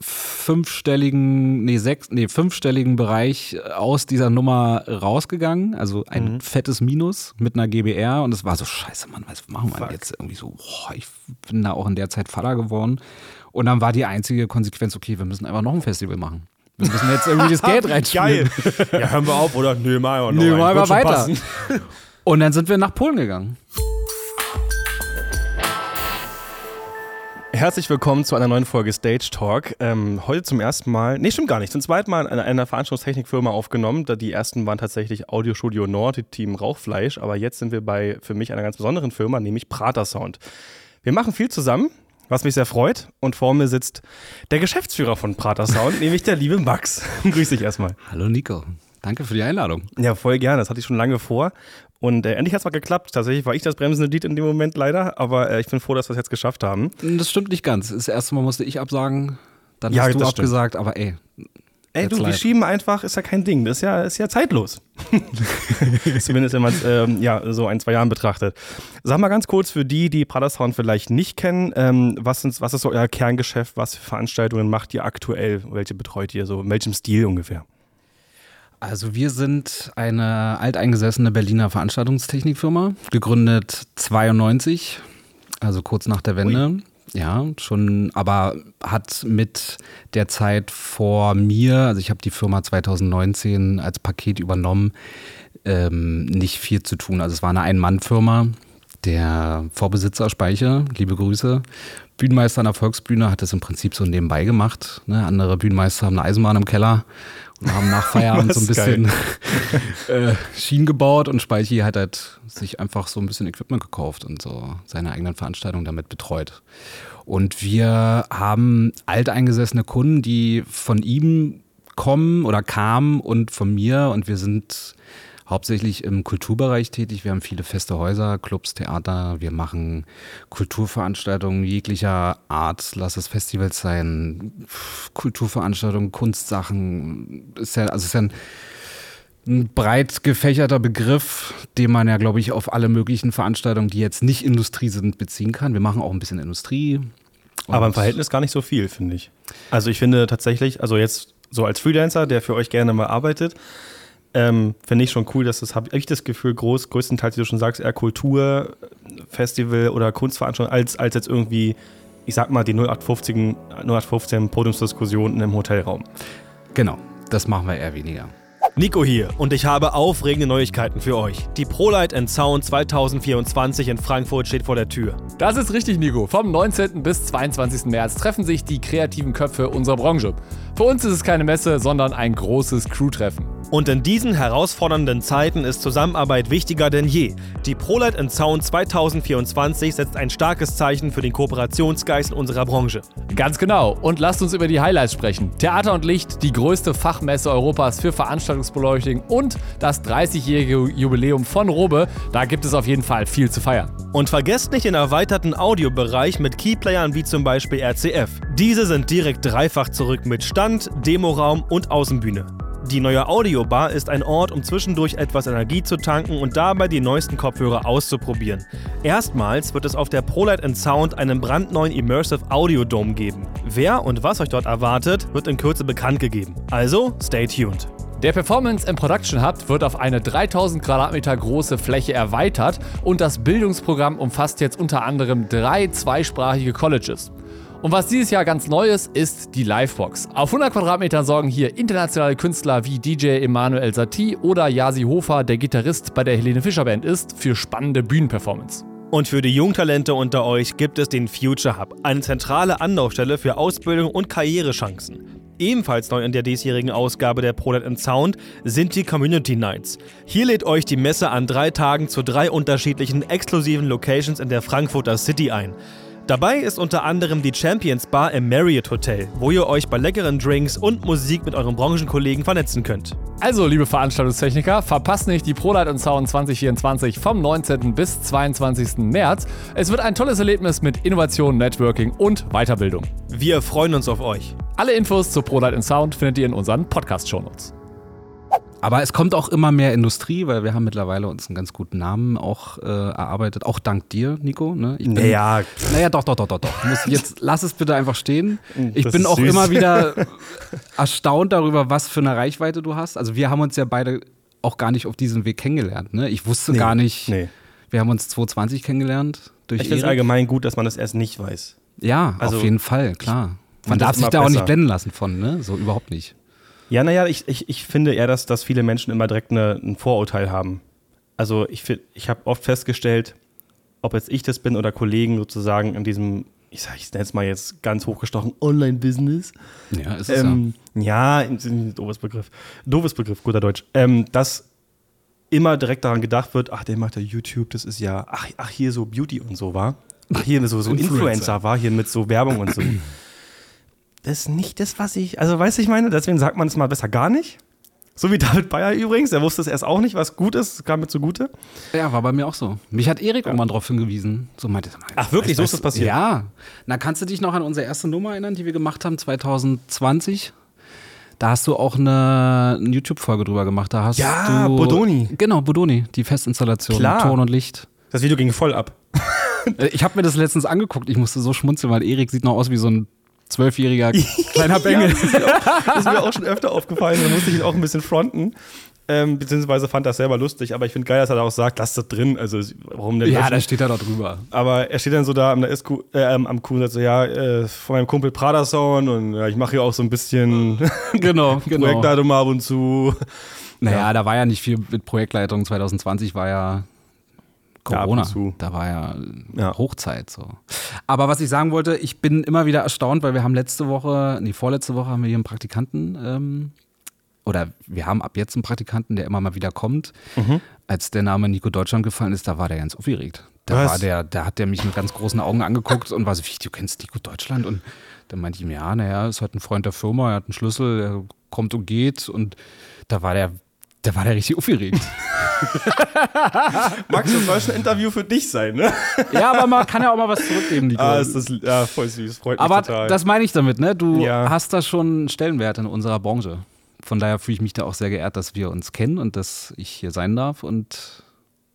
fünfstelligen, nee, sechs, nee, fünfstelligen Bereich aus dieser Nummer rausgegangen. Also ein mhm. fettes Minus mit einer GBR. Und es war so, scheiße, Mann, was machen wir Fuck. jetzt? Irgendwie so, boah, ich bin da auch in der Zeit Vater geworden. Und dann war die einzige Konsequenz, okay, wir müssen einfach noch ein Festival machen. Wir müssen jetzt irgendwie das Geld reinspielen. Geil. Ja, hören wir auf, oder? Nö, mal noch. Nö, mal weiter. Und dann sind wir nach Polen gegangen. Herzlich willkommen zu einer neuen Folge Stage Talk. Ähm, heute zum ersten Mal, nee, stimmt gar nicht, zum zweiten Mal in einer Veranstaltungstechnikfirma aufgenommen. Die ersten waren tatsächlich Audiostudio Nord, Team Rauchfleisch, aber jetzt sind wir bei für mich einer ganz besonderen Firma, nämlich Prater Sound. Wir machen viel zusammen, was mich sehr freut. Und vor mir sitzt der Geschäftsführer von Prater Sound, nämlich der liebe Max. Grüß dich erstmal. Hallo Nico. Danke für die Einladung. Ja, voll gerne. Das hatte ich schon lange vor. Und äh, endlich hat es mal geklappt. Tatsächlich war ich das bremsende Lied in dem Moment leider, aber äh, ich bin froh, dass wir es jetzt geschafft haben. Das stimmt nicht ganz. Das erste Mal musste ich absagen, dann ja, hast du abgesagt, stimmt. aber ey. Ey, du, wir schieben einfach, ist ja kein Ding. Das ist ja, ist ja zeitlos. Zumindest wenn man es ähm, ja, so ein, zwei Jahren betrachtet. Sag mal ganz kurz für die, die Pratersound vielleicht nicht kennen, ähm, was, ist, was ist so euer Kerngeschäft? Was für Veranstaltungen macht ihr aktuell? Welche betreut ihr so? In welchem Stil ungefähr? Also wir sind eine alteingesessene Berliner Veranstaltungstechnikfirma, gegründet 92, also kurz nach der Wende. Ui. Ja, schon, aber hat mit der Zeit vor mir, also ich habe die Firma 2019 als Paket übernommen, ähm, nicht viel zu tun. Also es war eine Ein-Mann-Firma. Der Vorbesitzer Speicher, liebe Grüße, Bühnenmeister an der Volksbühne hat das im Prinzip so nebenbei gemacht. Ne? Andere Bühnenmeister haben eine Eisenbahn im Keller und haben nach Feierabend so ein bisschen äh, Schienen gebaut und Speichi hat halt sich einfach so ein bisschen Equipment gekauft und so seine eigenen Veranstaltungen damit betreut. Und wir haben alteingesessene Kunden, die von ihm kommen oder kamen und von mir und wir sind hauptsächlich im Kulturbereich tätig. Wir haben viele feste Häuser, Clubs, Theater. Wir machen Kulturveranstaltungen jeglicher Art. Lass es Festivals sein, Kulturveranstaltungen, Kunstsachen. Ist ja, also ist ja ein, ein breit gefächerter Begriff, den man ja, glaube ich, auf alle möglichen Veranstaltungen, die jetzt nicht Industrie sind, beziehen kann. Wir machen auch ein bisschen Industrie. Aber im Verhältnis gar nicht so viel, finde ich. Also ich finde tatsächlich, also jetzt so als Freelancer, der für euch gerne mal arbeitet, ähm, Finde ich schon cool, dass das, habe ich das Gefühl, groß, größtenteils, wie du schon sagst, eher Kultur, Festival oder Kunstveranstaltung, als, als jetzt irgendwie, ich sag mal, die 0815, 0815 Podiumsdiskussionen im Hotelraum. Genau, das machen wir eher weniger. Nico hier und ich habe aufregende Neuigkeiten für euch. Die ProLight Sound 2024 in Frankfurt steht vor der Tür. Das ist richtig, Nico. Vom 19. bis 22. März treffen sich die kreativen Köpfe unserer Branche. Für uns ist es keine Messe, sondern ein großes Crew-Treffen. Und in diesen herausfordernden Zeiten ist Zusammenarbeit wichtiger denn je. Die ProLight Sound 2024 setzt ein starkes Zeichen für den Kooperationsgeist unserer Branche. Ganz genau. Und lasst uns über die Highlights sprechen. Theater und Licht, die größte Fachmesse Europas für Veranstaltungsbeleuchtung und das 30-jährige Jubiläum von Robe. Da gibt es auf jeden Fall viel zu feiern. Und vergesst nicht den erweiterten Audiobereich mit Keyplayern wie zum Beispiel RCF. Diese sind direkt dreifach zurück mit Stand, Demoraum und Außenbühne. Die neue Audiobar ist ein Ort, um zwischendurch etwas Energie zu tanken und dabei die neuesten Kopfhörer auszuprobieren. Erstmals wird es auf der ProLight Sound einen brandneuen Immersive Audio Dome geben. Wer und was euch dort erwartet, wird in Kürze bekannt gegeben. Also, stay tuned. Der Performance and Production Hub wird auf eine 3000 Quadratmeter große Fläche erweitert und das Bildungsprogramm umfasst jetzt unter anderem drei zweisprachige Colleges. Und was dieses Jahr ganz neu ist, ist die Livebox. Auf 100 Quadratmetern sorgen hier internationale Künstler wie DJ Emanuel Satie oder Yasi Hofer, der Gitarrist bei der Helene Fischer Band ist, für spannende Bühnenperformance. Und für die Jungtalente unter euch gibt es den Future Hub, eine zentrale Anlaufstelle für Ausbildung und Karrierechancen. Ebenfalls neu in der diesjährigen Ausgabe der ProLight Sound sind die Community Nights. Hier lädt euch die Messe an drei Tagen zu drei unterschiedlichen exklusiven Locations in der Frankfurter City ein. Dabei ist unter anderem die Champions Bar im Marriott Hotel, wo ihr euch bei leckeren Drinks und Musik mit euren Branchenkollegen vernetzen könnt. Also, liebe Veranstaltungstechniker, verpasst nicht die ProLight und Sound 2024 vom 19. bis 22. März. Es wird ein tolles Erlebnis mit Innovation, Networking und Weiterbildung. Wir freuen uns auf euch. Alle Infos zu ProLight und Sound findet ihr in unseren Podcast-Shownotes. Aber es kommt auch immer mehr Industrie, weil wir haben mittlerweile uns einen ganz guten Namen auch äh, erarbeitet. Auch dank dir, Nico. Ne? Ich bin, Naja, naja, doch, doch, doch, doch, doch. Du musst jetzt lass es bitte einfach stehen. Ich Das bin auch süß. immer wieder erstaunt darüber, was für eine Reichweite du hast. Also wir haben uns ja beide auch gar nicht auf diesem Weg kennengelernt. Ne? Ich wusste Nee, gar nicht. nee. Wir haben uns 2020 kennengelernt durch ich finde es allgemein gut, dass man das erst nicht weiß. Ja, Also, auf jeden Fall, klar. Man darf sich da auch nicht besser. blenden lassen von, ne? So überhaupt nicht. Ja, naja, ich, ich, ich finde eher, dass, dass viele Menschen immer direkt eine, ein Vorurteil haben. Also ich, ich habe oft festgestellt, ob jetzt ich das bin oder Kollegen sozusagen in diesem, ich sage, ich nenne es mal jetzt ganz hochgestochen, Online-Business. Ja, ist es Ähm, ja, ein- ein doofes Begriff. Doofes Begriff, guter Deutsch. Ähm, dass immer direkt daran gedacht wird, ach, der macht ja YouTube, das ist ja, ach, ach hier so Beauty und so war. Ach, hier so, so Influencer. Influencer war, hier mit so Werbung und so. Das ist nicht das, was ich, also weißt du, ich meine, deswegen sagt man es mal besser gar nicht. So wie David Bayer übrigens, der wusste es erst auch nicht, was gut ist, kam mir zugute. ja. ja, war bei mir auch so. Mich hat Erik irgendwann darauf hingewiesen. So meinte er, Ach, wirklich? So ist das passiert? Ja. Na, kannst du dich noch an unsere erste Nummer erinnern, die wir gemacht haben, 2020? Da hast du auch eine, eine YouTube-Folge drüber gemacht. Da hast Ja, du, Bodoni. Genau, Bodoni, die Festinstallation, Klar. Ton und Licht. Das Video ging voll ab. Äh, Ich habe mir das letztens angeguckt. Ich musste so schmunzeln, weil Erik sieht noch aus wie so ein zwölfjähriger kleiner Bengel. Ja, das, ist mir auch, das ist mir auch schon öfter aufgefallen. Da musste ich ihn auch ein bisschen fronten. Ähm, beziehungsweise fand das selber lustig. Aber ich finde geil, dass er da auch sagt, lass das drin. Also, warum denn? Ja, löschen? da steht er doch drüber. Aber er steht dann so da am, SQ, äh, am Kuh und sagt so, ja, äh, von meinem Kumpel Prada Sound und ja, ich mache hier auch so ein bisschen Genau, genau. Projektleitung ab und zu. Naja, da war ja nicht viel mit Projektleitung. 2020 war ja Ja, Corona. zu. da war ja, Ja. Hochzeit so. Aber was ich sagen wollte, ich bin immer wieder erstaunt, weil wir haben letzte Woche, nee, vorletzte Woche haben wir hier einen Praktikanten, ähm, oder wir haben ab jetzt einen Praktikanten, der immer mal wieder kommt. Mhm. Als der Name Nico Deutschland gefallen ist, da war der ganz aufgeregt. Da Was? war der, da hat der mich mit ganz großen Augen angeguckt und war so, wie, du kennst Nico Deutschland? Und dann meinte ich ihm, ja, naja, ist halt ein Freund der Firma, er hat einen Schlüssel, er kommt und geht. Und da war der, da war der richtig aufgeregt. Max, das soll schon ein Interview für dich sein, ne? ja, aber man kann ja auch mal was zurückgeben, Nico. Ah, ist das ja, voll süß. Freut mich aber total. das meine ich damit, ne? Du Ja. hast da schon einen Stellenwert in unserer Branche. Von daher fühle ich mich da auch sehr geehrt, dass wir uns kennen und dass ich hier sein darf. Und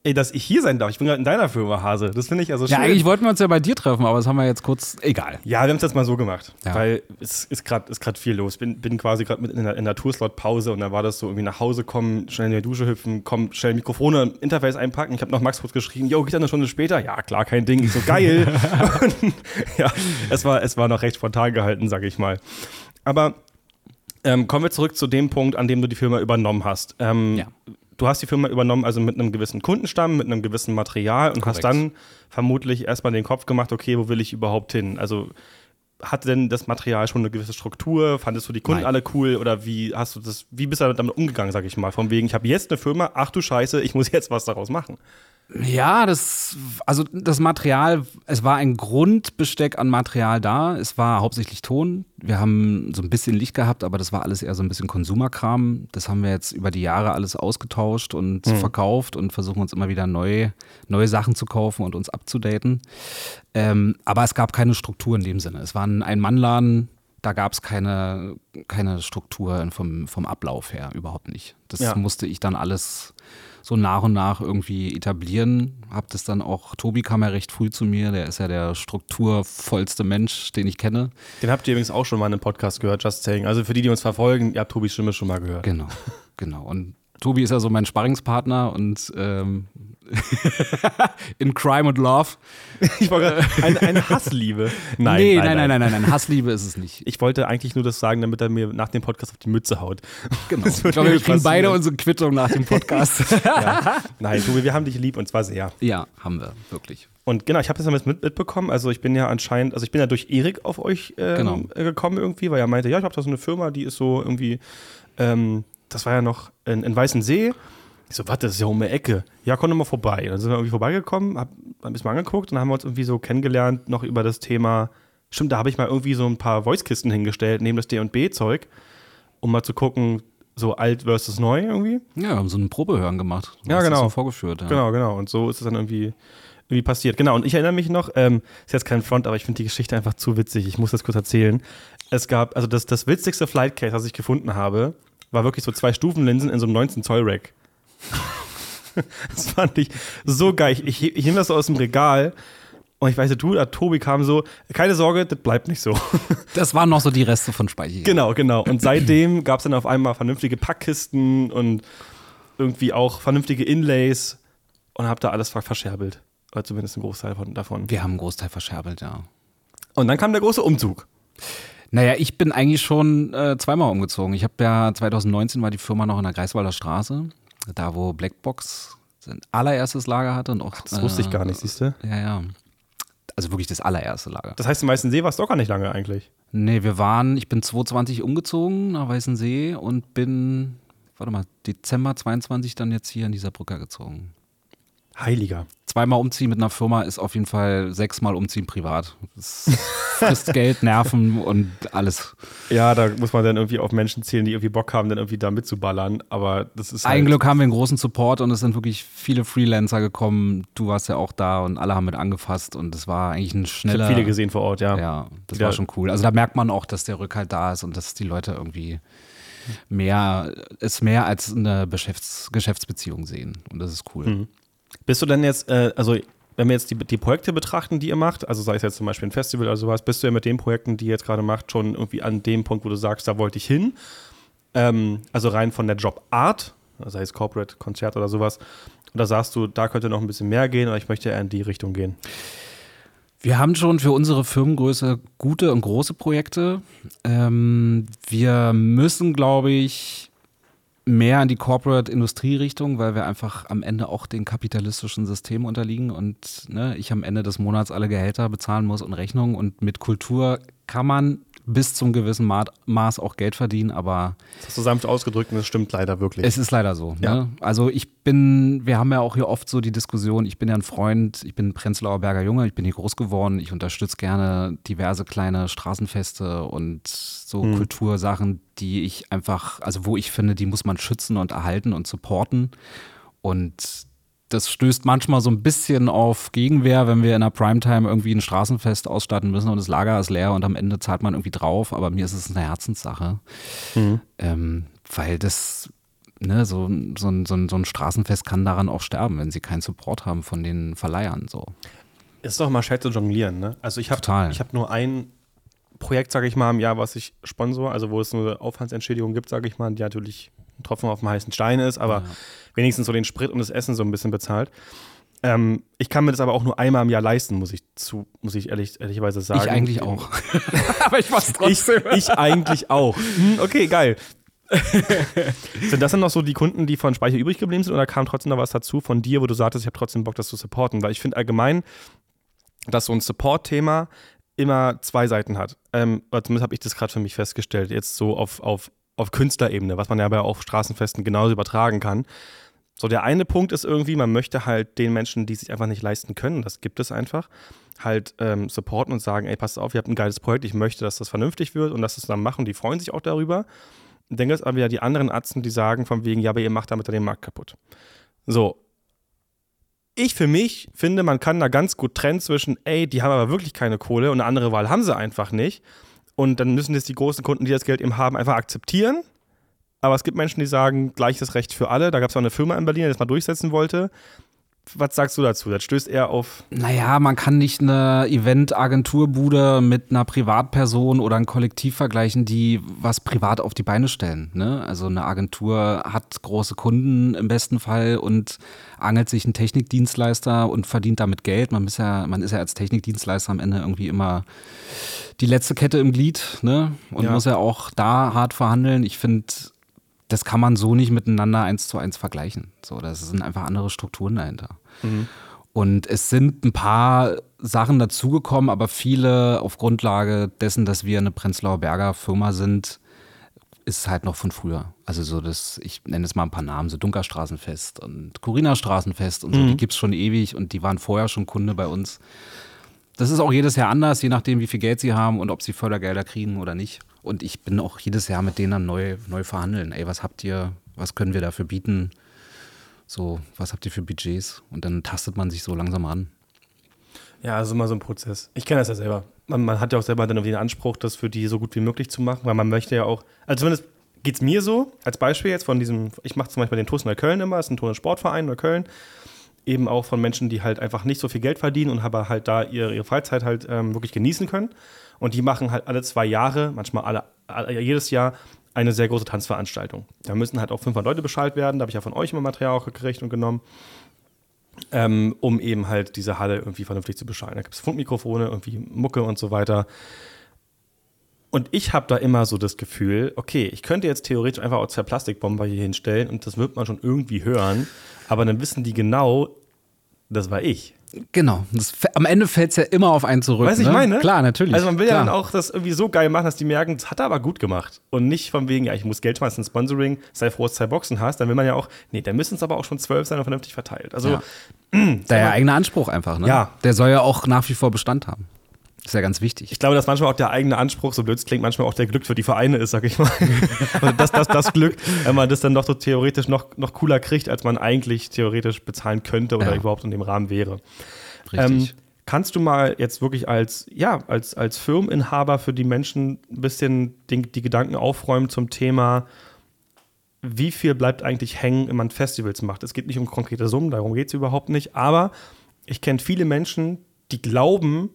Ey, dass ich hier sein darf. Ich bin gerade in deiner Firma, Hase. Das finde ich also schön. ja, eigentlich wollten wir uns ja bei dir treffen, aber das haben wir jetzt kurz. Egal. Ja, wir haben es jetzt mal so gemacht, Ja. weil es ist gerade ist grad viel los. Bin, bin quasi gerade in der, in der Tourslot-Pause und dann war das so irgendwie nach Hause kommen, schnell in die Dusche hüpfen, kommen, schnell Mikrofone, Interface einpacken. Ich habe noch Max kurz geschrieben, yo, geht dann eine Stunde später? Ja, klar, kein Ding. Ich so, geil. und, ja, es war, es war noch recht spontan gehalten, sage ich mal. Aber ähm, kommen wir zurück zu dem Punkt, an dem du die Firma übernommen hast. Ähm, Ja. Du hast die Firma übernommen, also mit einem gewissen Kundenstamm, mit einem gewissen Material und hast Korrekt. dann vermutlich erstmal den Kopf gemacht, okay, wo will ich überhaupt hin? Also hatte denn das Material schon eine gewisse Struktur? Fandest du die Kunden Nein. alle cool oder wie hast du das, wie bist du damit umgegangen, sag ich mal? Von wegen, ich habe jetzt eine Firma, ach du Scheiße, ich muss jetzt was daraus machen. Ja, das, also das Material, es war ein Grundbesteck an Material da. Es war hauptsächlich Ton. Wir haben so ein bisschen Licht gehabt, aber das war alles eher so ein bisschen Konsumerkram. Das haben wir jetzt über die Jahre alles ausgetauscht und verkauft und versuchen uns immer wieder neue, neue Sachen zu kaufen und uns abzudaten. Ähm, aber es gab keine Struktur in dem Sinne. Es war ein Ein-Mann-Laden. Da gab es keine, keine Struktur vom, vom Ablauf her, überhaupt nicht. Das Ja. musste ich dann alles so nach und nach irgendwie etablieren. Hab das dann auch, Tobi kam ja recht früh zu mir, der ist ja der strukturvollste Mensch, den ich kenne. Den habt ihr übrigens auch schon mal in einem Podcast gehört, Just Saying. Also für die, die uns verfolgen, ihr habt Tobis Stimme schon mal gehört. Genau, genau. Und Tobi ist ja so mein Sparringspartner und ähm, in Crime und Love. Ich war gerade eine, eine Hassliebe. Nein, nee, nein, nein, nein, nein, nein, Hassliebe ist es nicht. Ich wollte eigentlich nur das sagen, damit er mir nach dem Podcast auf die Mütze haut. Genau. Ich glaube, wir kriegen beide unsere Quittung nach dem Podcast. Ja. Nein, Tobi, wir haben dich lieb und zwar sehr. ja, haben wir, wirklich. Und genau, ich habe das mit, mitbekommen. Also ich bin ja anscheinend, also ich bin ja durch Erik auf euch ähm, Genau. äh, gekommen irgendwie, weil er meinte, ja, ich habe da so eine Firma, die ist so irgendwie, ähm, das war ja noch in, in Weißensee. Ich so, warte, das ist ja um die Ecke. Ja, komm doch mal vorbei. Dann sind wir irgendwie vorbeigekommen, hab ein bisschen angeguckt und dann haben wir uns irgendwie so kennengelernt, noch über das Thema, stimmt, da habe ich mal irgendwie so ein paar Voice-Kisten hingestellt, neben das D&B-Zeug, um mal zu gucken, so alt versus neu irgendwie. Ja, haben so ein Probehören gemacht. Du Ja, genau. So vorgeführt. Ja. Genau, genau. Und so ist es dann irgendwie, irgendwie passiert. Genau. Und ich erinnere mich noch, ähm, ist jetzt kein Front, aber ich finde die Geschichte einfach zu witzig. Ich muss das kurz erzählen. Es gab, also das, das witzigste Flightcase, was ich gefunden habe, war wirklich so zwei Stufenlinsen in so einem 19 Zoll Rack. das fand ich so geil. Ich, ich, ich nehme das so aus dem Regal und ich weiß, du oder Tobi kam so, keine Sorge, das bleibt nicht so. Das waren noch so die Reste von Speicher. Genau, genau. Und seitdem gab es dann auf einmal vernünftige Packkisten und irgendwie auch vernünftige Inlays und habe da alles verscherbelt. Oder zumindest einen Großteil von, davon. Wir haben einen Großteil verscherbelt, ja. Und dann kam der große Umzug. Naja, ich bin eigentlich schon äh, zweimal umgezogen. Ich habe ja 2019 war die Firma noch in der Greifswalder Straße, da wo Blackbox sein allererstes Lager hatte und auch. Das wusste ich gar nicht, siehst du? Ja, ja. Also wirklich das allererste Lager. Das heißt, im Weißen See warst du doch gar nicht lange eigentlich. Nee, wir waren, ich bin 2020 umgezogen nach Weißen See und bin, warte mal, Dezember 22 dann jetzt hier in dieser Brücke gezogen. Heiliger. Zweimal umziehen mit einer Firma ist auf jeden Fall sechsmal umziehen privat. Das frisst Geld, Nerven und alles. Ja, da muss man dann irgendwie auf Menschen zählen, die irgendwie Bock haben, dann irgendwie da mitzuballern. Aber das ist. Ein halt Glück haben wir einen großen Support und es sind wirklich viele Freelancer gekommen. Du warst ja auch da und alle haben mit angefasst und es war eigentlich ein ich schneller. habe viele gesehen vor Ort, ja. Ja, das Ja. war schon cool. Also da merkt man auch, dass der Rückhalt da ist und dass die Leute irgendwie mehr, es mehr als eine Geschäfts Geschäftsbeziehung sehen. Und das ist cool. Mhm. Bist du denn jetzt, äh, also wenn wir jetzt die, die Projekte betrachten, die ihr macht, also sei es jetzt zum Beispiel ein Festival oder sowas, bist du ja mit den Projekten, die ihr jetzt gerade macht, schon irgendwie an dem Punkt, wo du sagst, da wollte ich hin? Ähm, also rein von der Jobart, sei es Corporate, Konzert oder sowas, oder sagst du, da könnte noch ein bisschen mehr gehen oder ich möchte eher in die Richtung gehen? Wir haben schon für unsere Firmengröße gute und große Projekte. Ähm, wir müssen, glaube ich, mehr in die Corporate-Industrie-Richtung, weil wir einfach am Ende auch den kapitalistischen Systemen unterliegen und ne, ich am Ende des Monats alle Gehälter bezahlen muss und Rechnungen. Und mit Kultur kann man bis zum gewissen Ma Maß auch Geld verdienen, aber Das hast du sanft ausgedrückt und das stimmt leider wirklich. es ist leider so. Ja. Ne? Also ich bin, wir haben ja auch hier oft so die Diskussion, ich bin ja ein Freund, ich bin Prenzlauer Berger Junge, ich bin hier groß geworden, ich unterstütze gerne diverse kleine Straßenfeste und so Hm. Kultursachen, die ich einfach, also wo ich finde, die muss man schützen und erhalten und supporten. Und das stößt manchmal so ein bisschen auf Gegenwehr, wenn wir in der Primetime irgendwie ein Straßenfest ausstatten müssen und das Lager ist leer und am Ende zahlt man irgendwie drauf. Aber mir ist es eine Herzenssache. Ähm, weil das, ne, so, so, ein- so, so ein Straßenfest kann daran auch sterben, wenn sie keinen Support haben von den Verleihern. So. Ist doch mal scheiße jonglieren, ne? Also ich habe ich hab nur ein Projekt, sage ich mal, im Jahr, was ich sponsor, also wo es eine Aufwandsentschädigung gibt, sage ich mal, die natürlich ein Tropfen auf dem heißen Stein ist, aber wenigstens so den Sprit und das Essen so ein bisschen bezahlt. Ähm, ich kann mir das aber auch nur einmal im Jahr leisten, muss ich zu, muss ich ehrlich, ehrlicherweise sagen. Ich eigentlich auch. aber ich mach's trotzdem. Ich, ich eigentlich auch. Hm, okay, geil. sind das dann noch so die Kunden, die von Speicher übrig geblieben sind oder kam trotzdem noch was dazu von dir, wo du sagtest, ich habe trotzdem Bock, das zu supporten? Weil ich finde allgemein, dass so ein Support-Thema immer zwei Seiten hat. Ähm, zumindest habe ich das gerade für mich festgestellt, jetzt so auf, auf, auf Künstlerebene, was man ja aber auf Straßenfesten genauso übertragen kann. So, der eine Punkt ist irgendwie, man möchte halt den Menschen, die sich einfach nicht leisten können, das gibt es einfach, halt ähm, supporten und sagen, ey, passt auf, ihr habt ein geiles Projekt, ich möchte, dass das vernünftig wird und dass das dann machen, die freuen sich auch darüber. Und dann es aber wieder die anderen Atzen, die sagen von wegen, ja, aber ihr macht damit den Markt kaputt. So. Ich für mich finde, man kann da ganz gut trennen zwischen, ey, die haben aber wirklich keine Kohle und eine andere Wahl haben sie einfach nicht. Und dann müssen das die großen Kunden, die das Geld eben haben, einfach akzeptieren. Aber es gibt Menschen, die sagen, gleiches Recht für alle. Da gab es auch eine Firma in Berlin, die das mal durchsetzen wollte. Was sagst du dazu? Das stößt eher auf. Naja, man kann nicht eine Event-Agenturbude mit einer Privatperson oder ein Kollektiv vergleichen, die was privat auf die Beine stellen. Ne? Also eine Agentur hat große Kunden im besten Fall und angelt sich einen Technikdienstleister und verdient damit Geld. Man ist ja, man ist ja als Technikdienstleister am Ende irgendwie immer die letzte Kette im Glied ne? und Ja. muss ja auch da hart verhandeln. Ich finde, das kann man so nicht miteinander eins zu eins vergleichen. So, das sind einfach andere Strukturen dahinter. Und es sind ein paar Sachen dazugekommen, aber viele auf Grundlage dessen, dass wir eine Prenzlauer Berger Firma sind, ist halt noch von früher. Also so das, ich nenne es mal ein paar Namen, so Dunkerstraßenfest und Corina Straßenfest und so, die gibt's schon ewig und die waren vorher schon Kunde bei uns. Das ist auch jedes Jahr anders, je nachdem, wie viel Geld sie haben und ob sie Fördergelder kriegen oder nicht. Und ich bin auch jedes Jahr mit denen dann neu, neu verhandeln. Ey, was habt ihr, was können wir dafür bieten? So, was habt ihr für Budgets? Und dann tastet man sich so langsam ran. Ja, ist immer so ein Prozess. Ich kenne das ja selber. Man, man hat ja auch selber dann irgendwie den Anspruch, das für die so gut wie möglich zu machen, weil man möchte ja auch, also zumindest geht es mir so, als Beispiel jetzt von diesem, ich mache zum Beispiel den TuS Neukölln immer, ist ein Turn- Sportverein Neukölln, eben auch von Menschen, die halt einfach nicht so viel Geld verdienen und aber halt da ihre, ihre Freizeit halt ähm, wirklich genießen können. Und die machen halt alle zwei Jahre, manchmal alle, alle, jedes Jahr eine sehr große Tanzveranstaltung. Da müssen halt auch 500 Leute Bescheid werden. Da habe ich ja von euch immer Material auch gekriegt und genommen, ähm, um eben halt diese Halle irgendwie vernünftig zu bescheiden. Da gibt es Funkmikrofone, irgendwie Mucke und so weiter. Und ich habe da immer so das Gefühl, okay, ich könnte jetzt theoretisch einfach auch zwei Plastikbomber hier hinstellen und das wird man schon irgendwie hören, aber dann wissen die genau, das war ich. Genau. Das, am Ende fällt es ja immer auf einen zurück. Weißt du, ne? ich meine? Klar, natürlich. Also man will klar. ja dann auch das irgendwie so geil machen, dass die merken, das hat er aber gut gemacht. Und nicht von wegen, ja, ich muss Geld schmeißen, Sponsoring, sei froh, dass du zwei Boxen hast. Dann will man ja auch, nee, da müssen es aber auch schon zwölf sein und vernünftig verteilt. Also Ja. Der eigene Anspruch einfach, ne? Ja. Der soll ja auch nach wie vor Bestand haben. Ist ja ganz wichtig. ich glaube, dass manchmal auch der eigene Anspruch, so blöd es klingt, manchmal auch der Glück für die Vereine ist, sag ich mal. Und das, das, das Glück, wenn man das dann noch so theoretisch noch, noch cooler kriegt, als man eigentlich theoretisch bezahlen könnte oder Ja. überhaupt in dem Rahmen wäre. Richtig. Ähm, kannst du mal jetzt wirklich als, ja, als, als Firmeninhaber für die Menschen ein bisschen den, die Gedanken aufräumen zum Thema, wie viel bleibt eigentlich hängen, wenn man Festivals macht? Es geht nicht um konkrete Summen, darum geht es überhaupt nicht, aber ich kenne viele Menschen, die glauben,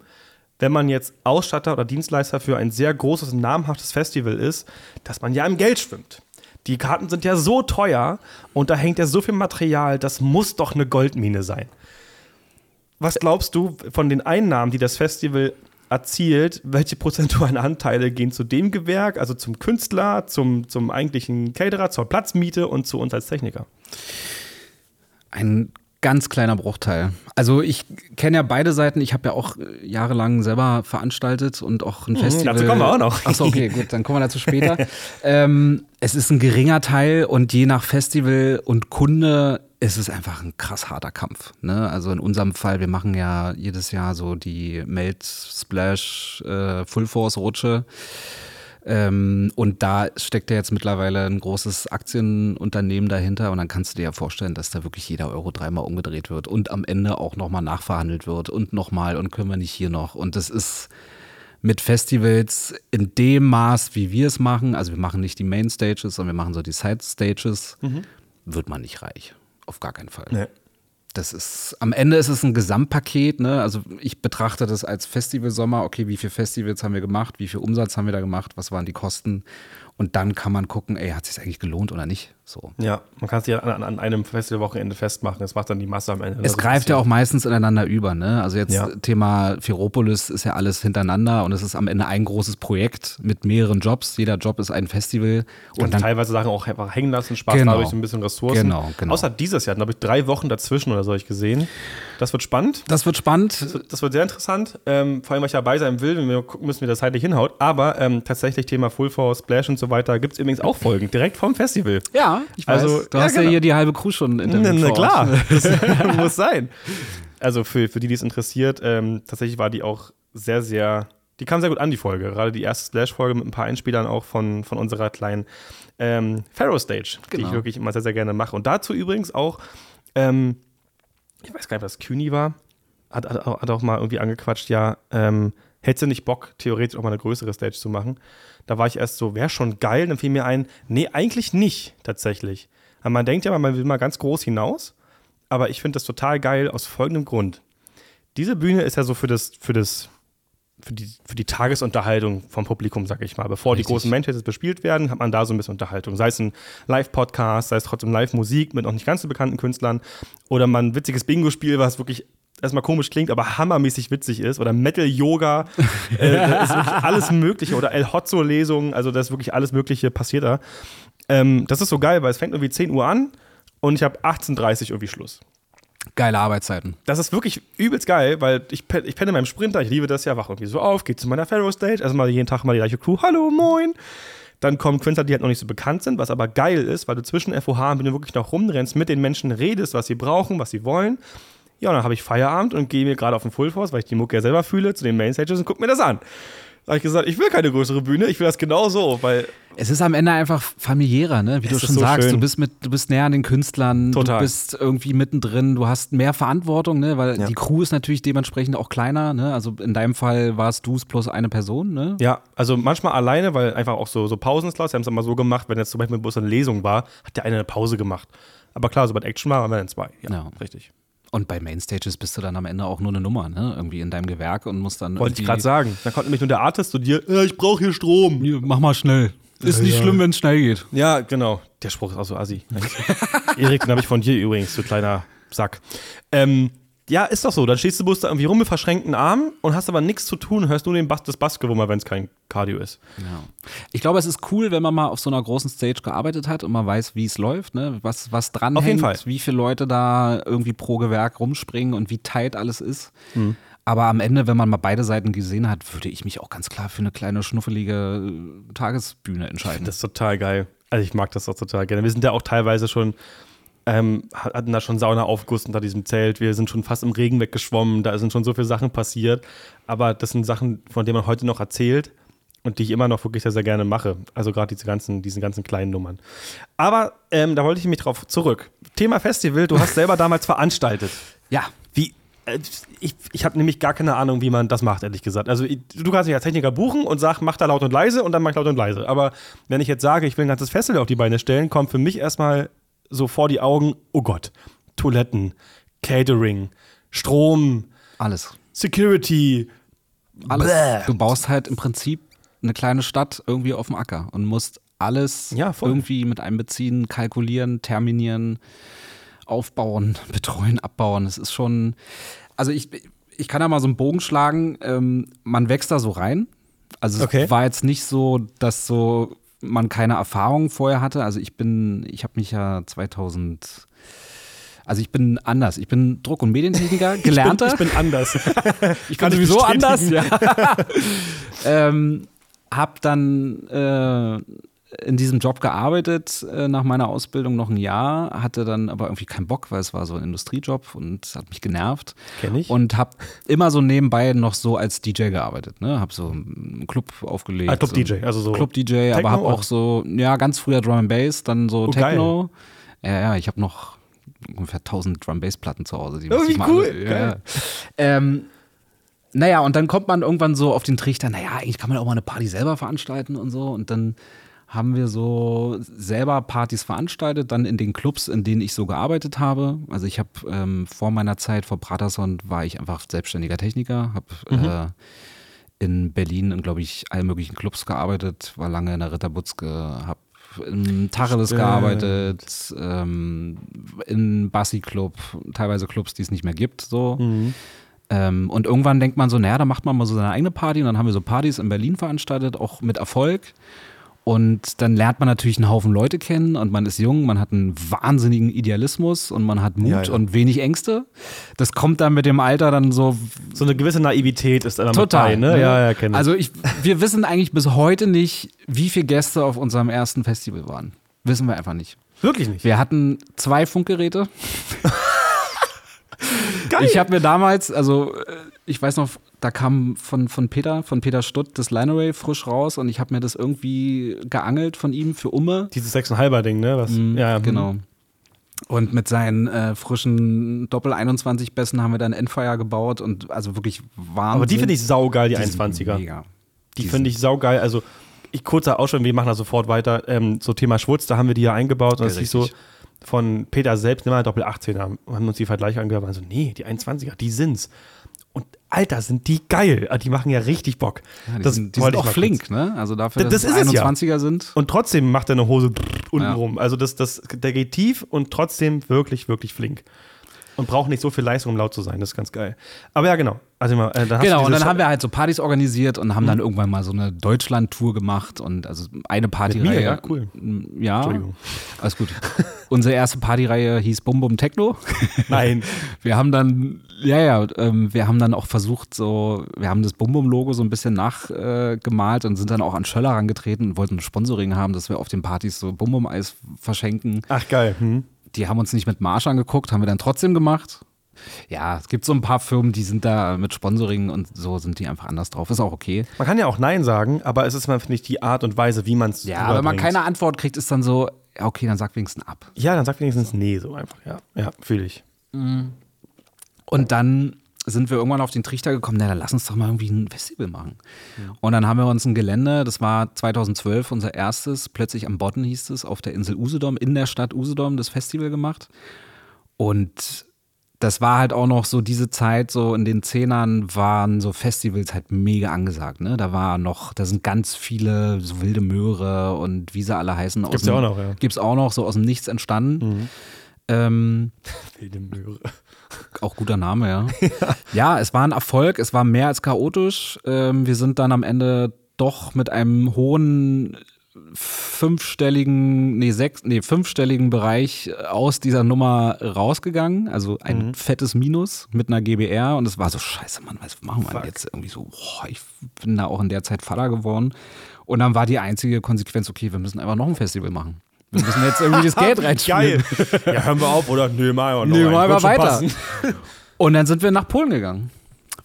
wenn man jetzt Ausstatter oder Dienstleister für ein sehr großes, namhaftes Festival ist, dass man ja im Geld schwimmt. Die Karten sind ja so teuer und da hängt ja so viel Material, das muss doch eine Goldmine sein. Was glaubst du von den Einnahmen, die das Festival erzielt, welche prozentualen Anteile gehen zu dem Gewerk, also zum Künstler, zum, zum eigentlichen Caterer, zur Platzmiete und zu uns als Techniker? Ein ganz kleiner Bruchteil. Also ich kenne ja beide Seiten. Ich habe ja auch äh, jahrelang selber veranstaltet und auch ein Festival. dazu kommen wir auch noch. Achso, okay, gut, dann kommen wir dazu später. ähm, es ist ein geringer Teil und je nach Festival und Kunde ist es einfach ein krass harter Kampf. Ne? Also in unserem Fall, wir machen ja jedes Jahr so die Melt Splash äh, Full Force Rutsche. Ähm, und da steckt ja jetzt mittlerweile ein großes Aktienunternehmen dahinter und dann kannst du dir ja vorstellen, dass da wirklich jeder Euro dreimal umgedreht wird und am Ende auch nochmal nachverhandelt wird und nochmal und können wir nicht hier noch. Und das ist mit Festivals in dem Maß, wie wir es machen, also wir machen nicht die Main Stages, sondern wir machen so die Side Stages, wird man nicht reich. Auf gar keinen Fall. Nee. Das ist, am Ende ist es ein Gesamtpaket, ne? Also ich betrachte das als Festivalsommer, okay, wie viele Festivals haben wir gemacht, wie viel Umsatz haben wir da gemacht, was waren die Kosten? Und dann kann man gucken, ey, hat es sich eigentlich gelohnt oder nicht? So. Ja, man kann es ja an, an einem Festivalwochenende festmachen. Das macht dann die Masse am Ende. Es greift ja auch meistens ineinander über, ne? Also jetzt Ja. Thema Ferropolis ist ja alles hintereinander und es ist am Ende ein großes Projekt mit mehreren Jobs. Jeder Job ist ein Festival. Und Und dann teilweise Sachen auch einfach hängen lassen, Spaß Genau. dadurch so ein bisschen Ressourcen. Genau, genau. Außer dieses Jahr, glaube ich, drei Wochen dazwischen oder so habe ich gesehen. Das wird spannend. das wird spannend. Das wird- Das wird sehr interessant. Ähm, vor allem, weil ich dabei sein will, wenn wir gucken müssen, wie das zeitlich hinhaut. Aber ähm, tatsächlich Thema Full Force, Splash und so weiter gibt es übrigens auch Folgen, direkt vom Festival. Ja, ich weiß. Also, du ja, hast ja genau. hier die halbe Crew schon interviewt. Na, na klar, das muss sein. Also für, für die, die es interessiert, ähm, tatsächlich war die auch sehr, sehr, die kam sehr gut an, die Folge. Gerade die erste Splash-Folge mit ein paar Einspielern auch von, von unserer kleinen ähm, Pharaoh Stage, die Genau. ich wirklich immer sehr, sehr gerne mache. Und dazu übrigens auch, ähm, ich weiß gar nicht, was CUNY war, hat, hat, auch- hat auch mal irgendwie angequatscht, ja, ähm, hättest du nicht Bock, theoretisch auch mal eine größere Stage zu machen? Da war ich erst so, wäre schon geil. Dann fiel mir ein, nee, eigentlich nicht, tatsächlich. Aber man denkt ja, man will mal ganz groß hinaus. Aber ich finde das total geil aus folgendem Grund. Diese Bühne ist ja so für das, für das, für die, für die Tagesunterhaltung vom Publikum, sag ich mal. Bevor Richtig. die großen Manchesters bespielt werden, hat man da so ein bisschen Unterhaltung. Sei es ein Live-Podcast, sei es trotzdem Live-Musik mit noch nicht ganz so bekannten Künstlern oder mal ein witziges Bingo-Spiel, was wirklich erstmal komisch klingt, aber hammermäßig witzig ist. Oder Metal-Yoga, äh, da ist wirklich alles Mögliche. Oder El Hotzo-Lesungen, also da ist wirklich alles Mögliche passiert da. Ähm, das ist so geil, weil es fängt irgendwie 10 Uhr an und ich habe 18.30 Uhr irgendwie Schluss. Geile Arbeitszeiten. Das ist wirklich übelst geil, weil ich, ich penne in meinem Sprinter, ich liebe das ja, wach irgendwie so auf, gehe zu meiner Pharaoh Stage, also mal jeden Tag mal die gleiche Crew, hallo, moin. Dann kommen Künstler, die halt noch nicht so bekannt sind, was aber geil ist, weil du zwischen FOH und Bühne wirklich noch rumrennst, mit den Menschen redest, was sie brauchen, was sie wollen. Ja, dann habe ich Feierabend und gehe mir gerade auf den Full Force, weil ich die Mucke ja selber fühle, zu den Mainstages und guck mir das an. Da habe ich gesagt, ich will keine größere Bühne, ich will das genau so, weil Es ist am Ende einfach familiärer, ne? Wie du ist schon so sagst, schön. du bist mit, du bist näher an den Künstlern, Total. du bist irgendwie mittendrin, du hast mehr Verantwortung, ne? Weil Ja. die Crew ist natürlich dementsprechend auch kleiner, ne? Also in deinem Fall warst du es plus eine Person, ne? Ja, also manchmal alleine, weil einfach auch so, so Pausenslots, wir haben es immer so gemacht, wenn jetzt zum Beispiel bloß eine Lesung war, hat der eine eine Pause gemacht. Aber klar, sobald Action war, waren wir dann zwei. Ja, Ja. richtig. Und bei Mainstages bist du dann am Ende auch nur eine Nummer, ne? Irgendwie in deinem Gewerk und musst dann Wollte ich gerade sagen. Da kommt nämlich nur der Artist zu dir, äh, ich brauche hier Strom. Hier, Mach mal schnell. Ist nicht schlimm, wenn es schnell geht. Ja, genau. Der Spruch ist auch so assi. Erik, den habe ich von dir übrigens, du kleiner Sack. Ähm, ja, ist doch so. Dann stehst du bloß da irgendwie rum mit verschränkten Armen und hast aber nichts zu tun, hörst nur den Bass, das Bassgewummer, wenn es kein Cardio ist. Ja. Ich glaube, es ist cool, wenn man mal auf so einer großen Stage gearbeitet hat und man weiß, wie es läuft, ne? was, was dran Auf jeden hängt, Fall. wie viele Leute da irgendwie pro Gewerk rumspringen und wie tight alles ist. Mhm. Aber am Ende, wenn man mal beide Seiten gesehen hat, würde ich mich auch ganz klar für eine kleine, schnuffelige äh, Tagesbühne entscheiden. Das ist total geil. Also ich mag das auch total gerne. Wir sind ja auch teilweise schon, ähm, hatten da schon Saunaaufguss unter diesem Zelt. Wir sind schon fast im Regen weggeschwommen. Da sind schon so viele Sachen passiert. Aber das sind Sachen, von denen man heute noch erzählt und die ich immer noch wirklich sehr, sehr gerne mache. Also gerade diese ganzen, diese ganzen kleinen Nummern. Aber ähm, da wollte ich mich drauf zurück. Thema Festival, du hast selber damals veranstaltet. ja, Wie, äh, ich, ich habe nämlich gar keine Ahnung, wie man das macht, ehrlich gesagt. Also ich, du kannst dich als Techniker buchen und sag, mach da laut und leise und dann mach ich laut und leise. Aber wenn ich jetzt sage, ich will ein ganzes Festival auf die Beine stellen, kommt für mich erstmal so vor die Augen, oh Gott, Toiletten, Catering, Strom, alles. Security. Alles. Bäh. Du baust halt im Prinzip eine kleine Stadt irgendwie auf dem Acker und musst alles Ja, irgendwie mit einbeziehen, kalkulieren, terminieren, aufbauen, betreuen, abbauen. Es ist schon, also ich, ich kann da mal so einen Bogen schlagen, ähm, man wächst da so rein. Also es Okay. war jetzt nicht so, dass so man keine Erfahrung vorher hatte. Also ich bin, ich habe mich ja 2000 also ich bin anders. Ich bin Druck- und Medientechniker, gelernter. Ich bin, ich bin anders. Ich bin sowieso anders. Ja. ähm, hab dann äh, in diesem Job gearbeitet äh, nach meiner Ausbildung noch ein Jahr, hatte dann aber irgendwie keinen Bock, weil es war so ein Industriejob und es hat mich genervt. Kenn ich. Und hab immer so nebenbei noch so als DJ gearbeitet. Ne? Hab so einen Club aufgelegt. Ah, Club DJ, also so Club DJ, aber Techno, hab auch so, ja, ganz früher Drum and Bass, dann so Oh, Techno. Ja, ja, ich habe noch ungefähr 1000 Drum Bass Platten zu Hause. Die Oh, wie cool, Ja, geil. ja. Ähm, naja, und dann kommt man irgendwann so auf den Trichter, naja, eigentlich kann man auch mal eine Party selber veranstalten und so. Und dann haben wir so selber Partys veranstaltet, dann in den Clubs, in denen ich so gearbeitet habe. Also ich habe ähm, vor meiner Zeit, vor Praterson, war ich einfach selbstständiger Techniker, habe äh, in Berlin in, glaube ich, allen möglichen Clubs gearbeitet, war lange in der Ritterbutzke, habe in Tacheles Stimmt. gearbeitet, ähm, in Bassi Club, teilweise Clubs, die es nicht mehr gibt, so. Ähm, und irgendwann denkt man so, naja, da macht man mal so seine eigene Party und dann haben wir so Partys in Berlin veranstaltet, auch mit Erfolg. Und dann lernt man natürlich einen Haufen Leute kennen und man ist jung, man hat einen wahnsinnigen Idealismus und man hat Mut Ja, ja. und wenig Ängste. Das kommt dann mit dem Alter dann so So eine gewisse Naivität ist da mit total. bei, ne? ne? Ja, ja, kenn ich. Also ich, wir wissen eigentlich bis heute nicht, wie viele Gäste auf unserem ersten Festival waren. Wissen wir einfach nicht. Wirklich nicht. Wir hatten zwei Funkgeräte. Geil. Ich habe mir damals, also äh, ich weiß noch, da kam von, von Peter, von Peter Stutt das Line Array frisch raus und ich habe mir das irgendwie geangelt von ihm für Umme. Dieses 6,5er Ding, ne? Was, ja, Genau. Und mit seinen äh, frischen Doppel 21 Bässen haben wir dann Endfire gebaut und also wirklich Wahnsinn. Aber die finde ich saugeil, die, Die sind 21er. Mega. Die Die finde ich saugeil. Also, ich kurzer Ausschau, wir machen da sofort weiter. Ähm, so Thema Schwurz, da haben wir die ja eingebaut. Und das ist so von Peter selbst, nimm mal Doppel 18er. Und haben uns die Vergleiche angehört. und so, nee, die 21er, die sind's. Und Alter, sind die geil. Ah, Die machen ja richtig Bock. Ja, die das sind, die sind auch flink, ne? Also dafür, Das- dass das es ist es ja. 21er sind. Und trotzdem macht er eine Hose unten Ja. rum. Also das, das, der geht tief und trotzdem wirklich, wirklich flink. Und braucht nicht so viel Leistung, um laut zu sein. Das ist ganz geil. Aber ja, genau. Also immer, äh, dann Genau, und dann haben wir halt so Partys organisiert und haben dann irgendwann mal so eine Deutschland-Tour gemacht und also eine Partyreihe. ja? Cool. Ja, Entschuldigung. alles gut. Unsere erste Partyreihe hieß Bum Bum Techno. Nein. Wir haben dann, ja, ja, ähm, wir haben dann auch versucht, so, wir haben das Bum Bum Logo so ein bisschen nachgemalt äh, und sind dann auch an Schöller rangetreten und wollten ein Sponsoring haben, dass wir auf den Partys so Bum Bum Eis verschenken. Ach, geil. Hm. Die haben uns nicht mit Marsch angeguckt, haben wir dann trotzdem gemacht. Ja, es gibt so ein paar Firmen, die sind da mit Sponsoring und so sind die einfach anders drauf. Ist auch okay. Man kann ja auch Nein sagen, aber es ist mal, finde ich, die Art und Weise, wie man es Ja, aber wenn man keine Antwort kriegt, ist dann so, ja, okay, dann sag wenigstens ab. Ja, dann sag wenigstens Nee, so einfach. Ja, ja fühle ich. Und dann sind wir irgendwann auf den Trichter gekommen, na, dann lass uns doch mal irgendwie ein Festival machen. Und dann haben wir uns ein Gelände, das war 2012 unser erstes, plötzlich am Bodden hieß es, auf der Insel Usedom, in der Stadt Usedom, das Festival gemacht. Und das war halt auch noch so diese Zeit, so in den Zehnern waren so Festivals halt mega angesagt. Ne? Da war noch, da sind ganz viele so wilde Möhre und wie sie alle heißen. aus Gibt's dem- ja auch noch, ja. Gibt's auch noch, so aus dem Nichts entstanden. Ähm, Wilde Möhre. auch guter Name, ja. ja, es war ein Erfolg, es war mehr als chaotisch. Ähm, wir sind dann am Ende doch mit einem hohen fünfstelligen, nee, sechs, nee, fünfstelligen Bereich aus dieser Nummer rausgegangen. Also ein fettes Minus mit einer GBR und es war so, scheiße, Mann, was machen wir denn jetzt irgendwie so? Boah, ich bin da auch in der Zeit Vater geworden. Und dann war die einzige Konsequenz, okay, wir müssen einfach noch ein Festival machen. Wir müssen jetzt irgendwie das Geld reinspielen. Geil. Ja, hören wir auf, oder? Nö, mal, einen. mal schon weiter. Und dann sind wir nach Polen gegangen.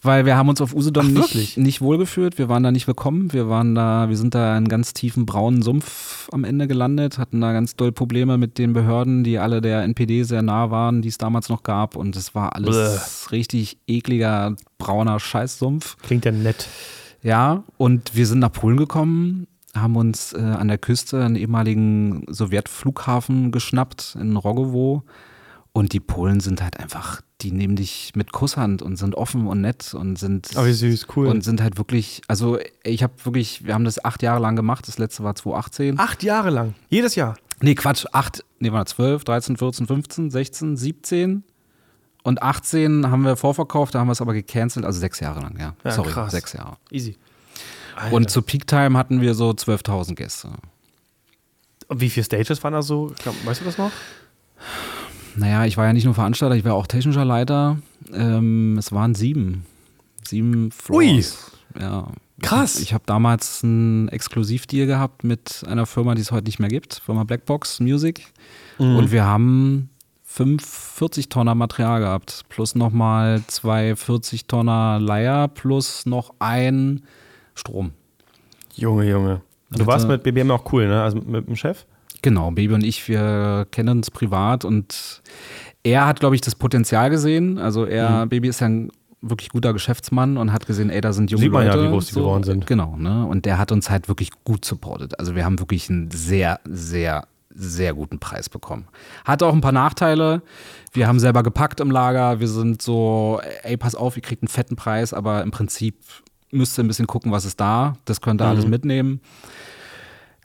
Weil wir haben uns auf Usedom Ach, nicht, nicht wohlgefühlt. Wir waren da nicht willkommen. Wir waren da, wir sind da in einen ganz tiefen braunen Sumpf am Ende gelandet, hatten da ganz doll Probleme mit den Behörden, die alle der NPD sehr nah waren, die es damals noch gab. Und es war alles richtig ekliger, brauner Scheißsumpf. Klingt ja nett. Ja, und wir sind nach Polen gekommen, haben uns äh, an der Küste einen ehemaligen Sowjetflughafen geschnappt in Rogowo. Und die Polen sind halt einfach, die nehmen dich mit Kusshand und sind offen und nett und sind. Oh, wie süß, cool. Und sind halt wirklich, also ich habe wirklich, wir haben das acht Jahre lang gemacht, das letzte war 2018. Acht Jahre lang. Jedes Jahr. Nee, Quatsch, acht, nee, war 12, 13, 14, 15, 16, 17 und 18 haben wir vorverkauft, da haben wir es aber gecancelt, also sechs Jahre lang, ja. Ja, Sorry, krass. sechs Jahre. Easy. Und zu Peak Time hatten wir so 12.000 Gäste. Und wie viele Stages waren da so? Weißt du das noch? Naja, ich war ja nicht nur Veranstalter, ich war auch technischer Leiter. Ähm, es waren sieben. Sieben Floors. Ja. Krass. Ich, ich habe damals einen Exklusivdeal gehabt mit einer Firma, die es heute nicht mehr gibt, Firma Blackbox Music. Und wir haben fünf 40 Tonner Material gehabt, plus nochmal zwei 40 Tonner Leier, plus noch ein Strom. Junge, Junge. Du Also- warst mit BBM auch cool, ne? Also mit dem Chef? Genau, Baby und ich, wir kennen uns privat und er hat, glaube ich, das Potenzial gesehen. Also er, Baby ist ja ein wirklich guter Geschäftsmann und hat gesehen, ey, da sind junge Sieht man ja, Leute. wie groß die geworden sind. Genau, ne? Und der hat uns halt wirklich gut supportet. Also wir haben wirklich einen sehr, sehr, sehr guten Preis bekommen. Hatte auch ein paar Nachteile. Wir haben selber gepackt im Lager. Wir sind so, ey, pass auf, ihr kriegt einen fetten Preis, aber im Prinzip müsst ihr ein bisschen gucken, was ist da. Das könnt ihr alles mitnehmen.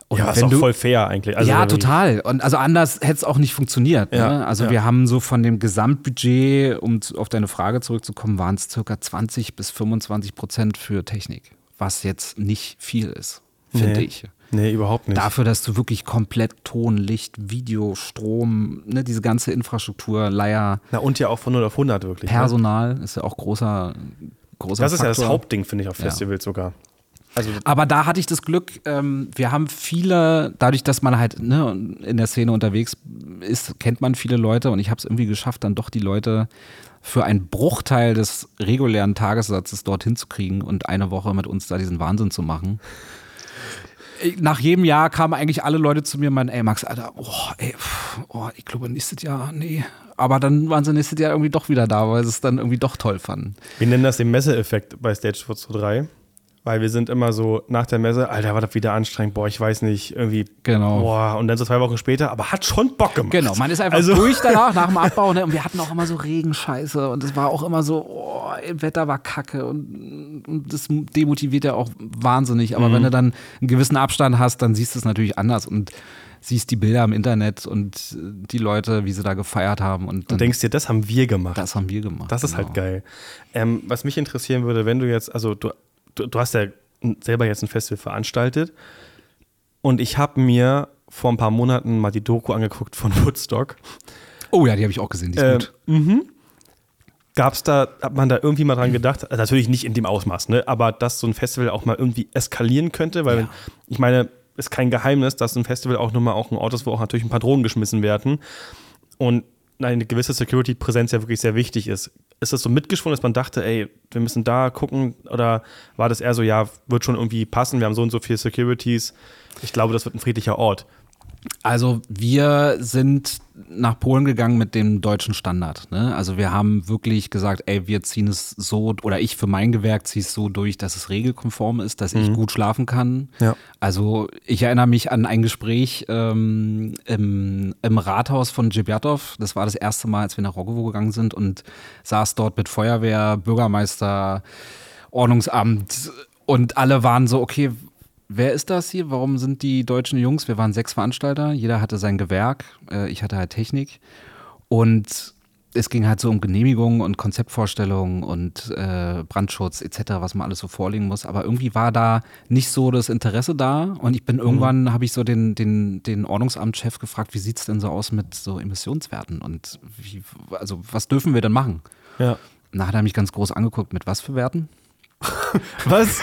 Und Mhm. ja, ist auch du, voll fair eigentlich. Also ja, total. Und also anders hätte es auch nicht funktioniert. Ja, ne? Also ja. wir haben so von dem Gesamtbudget, um auf deine Frage zurückzukommen, waren es circa 20 bis 25 Prozent für Technik, was jetzt nicht viel ist, finde Nee. ich. Nee, überhaupt nicht. Dafür, dass du wirklich komplett Ton, Licht, Video, Strom, ne, diese ganze Infrastruktur, Leier, Na, und ja auch von 0 auf 100 wirklich. Ne? Personal ist ja auch großer, großer Das ist ja das Faktor. Hauptding, finde ich, auf Ja. Festivals sogar. Also, Aber da hatte ich das Glück, ähm, wir haben viele, dadurch, dass man halt ne, in der Szene unterwegs ist, kennt man viele Leute und ich habe es irgendwie geschafft, dann doch die Leute für einen Bruchteil des regulären Tagessatzes dorthin zu kriegen und eine Woche mit uns da diesen Wahnsinn zu machen. Nach jedem Jahr kamen eigentlich alle Leute zu mir und meinten, ey Max, Alter, oh, ey, oh, ich glaube nächstes Jahr, nee. Aber dann waren sie nächstes Jahr irgendwie doch wieder da, weil sie es dann irgendwie doch toll fanden. wir nennen das den Messeeffekt bei Stage 223. Weil wir sind immer so nach der Messe, Alter, war das wieder anstrengend, boah, ich weiß nicht, irgendwie, Genau. boah, und dann so zwei Wochen später, aber hat schon Bock gemacht. Genau, man ist einfach Also- durch danach, nach dem Abbau. Ne? Und wir hatten auch immer so Regenscheiße und es war auch immer so, oh, Wetter war kacke und, und das demotiviert ja auch wahnsinnig. Aber Mhm. wenn du dann einen gewissen Abstand hast, dann siehst du es natürlich anders und siehst die Bilder im Internet und die Leute, wie sie da gefeiert haben. Und, dann, Und denkst dir, das haben wir gemacht. das haben wir gemacht. Das ist genau. halt geil. Ähm, was mich interessieren würde, wenn du jetzt, also du, du, du hast ja selber jetzt ein Festival veranstaltet und ich habe mir vor ein paar Monaten mal die Doku angeguckt von Woodstock. Oh ja, die habe ich auch gesehen, die ist Ähm, gut. Gab es da, hat man da irgendwie mal dran gedacht, also natürlich nicht in dem Ausmaß, ne, aber dass so ein Festival auch mal irgendwie eskalieren könnte, weil Ja. ich meine, ist kein Geheimnis, dass ein Festival auch nun mal auch ein Ort ist, wo auch natürlich ein paar Drogen geschmissen werden. Und eine gewisse Security-Präsenz ja wirklich sehr wichtig ist. Ist das so mitgeschwungen, dass man dachte, ey, wir müssen da gucken? Oder war das eher so, ja, wird schon irgendwie passen, wir haben so und so viele Securities. Ich glaube, das wird ein friedlicher Ort. Also wir sind nach Polen gegangen mit dem deutschen Standard. Ne? Also wir haben wirklich gesagt, ey, wir ziehen es so, oder ich für mein Gewerk ziehe es so durch, dass es regelkonform ist, dass mhm. ich gut schlafen kann. Ja. Also ich erinnere mich an ein Gespräch ähm, im, im Rathaus von Djibrjatov. Das war das erste Mal, als wir nach Rogowo gegangen sind und saß dort mit Feuerwehr, Bürgermeister, Ordnungsamt und alle waren so, okay, Wer ist das hier? Warum sind die deutschen Jungs? Wir waren sechs Veranstalter, jeder hatte sein Gewerk, äh, ich hatte halt Technik. Und es ging halt so um Genehmigungen und Konzeptvorstellungen und äh, Brandschutz etc., was man alles so vorlegen muss. Aber irgendwie war da nicht so das Interesse da. Und ich bin mhm. irgendwann, habe ich so den, den, den Ordnungsamtschef gefragt, wie sieht es denn so aus mit so Emissionswerten? Und wie, also was dürfen wir denn machen? Ja. Und da hat er mich ganz groß angeguckt, mit was für Werten? Was?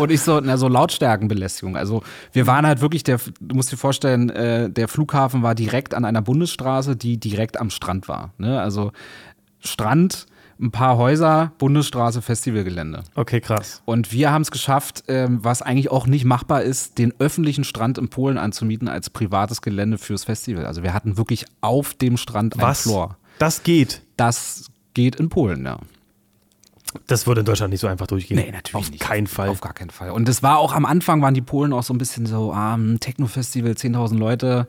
und ich so, na, so Lautstärkenbelästigung. Also wir waren halt wirklich, der, du musst dir vorstellen, äh, der Flughafen war direkt an einer Bundesstraße, die direkt am Strand war. Ne? Also Strand, ein paar Häuser, Bundesstraße, Festivalgelände. Okay, krass. Und wir haben es geschafft, ähm, was eigentlich auch nicht machbar ist, den öffentlichen Strand in Polen anzumieten als privates Gelände fürs Festival. Also wir hatten wirklich auf dem Strand ein Floor. Das geht. Das geht in Polen, ja. Das würde in Deutschland nicht so einfach durchgehen. Nee, natürlich Auf nicht. keinen Fall. Auf gar keinen Fall. Und es war auch am Anfang, waren die Polen auch so ein bisschen so, ah, Techno-Festival, 10.000 Leute.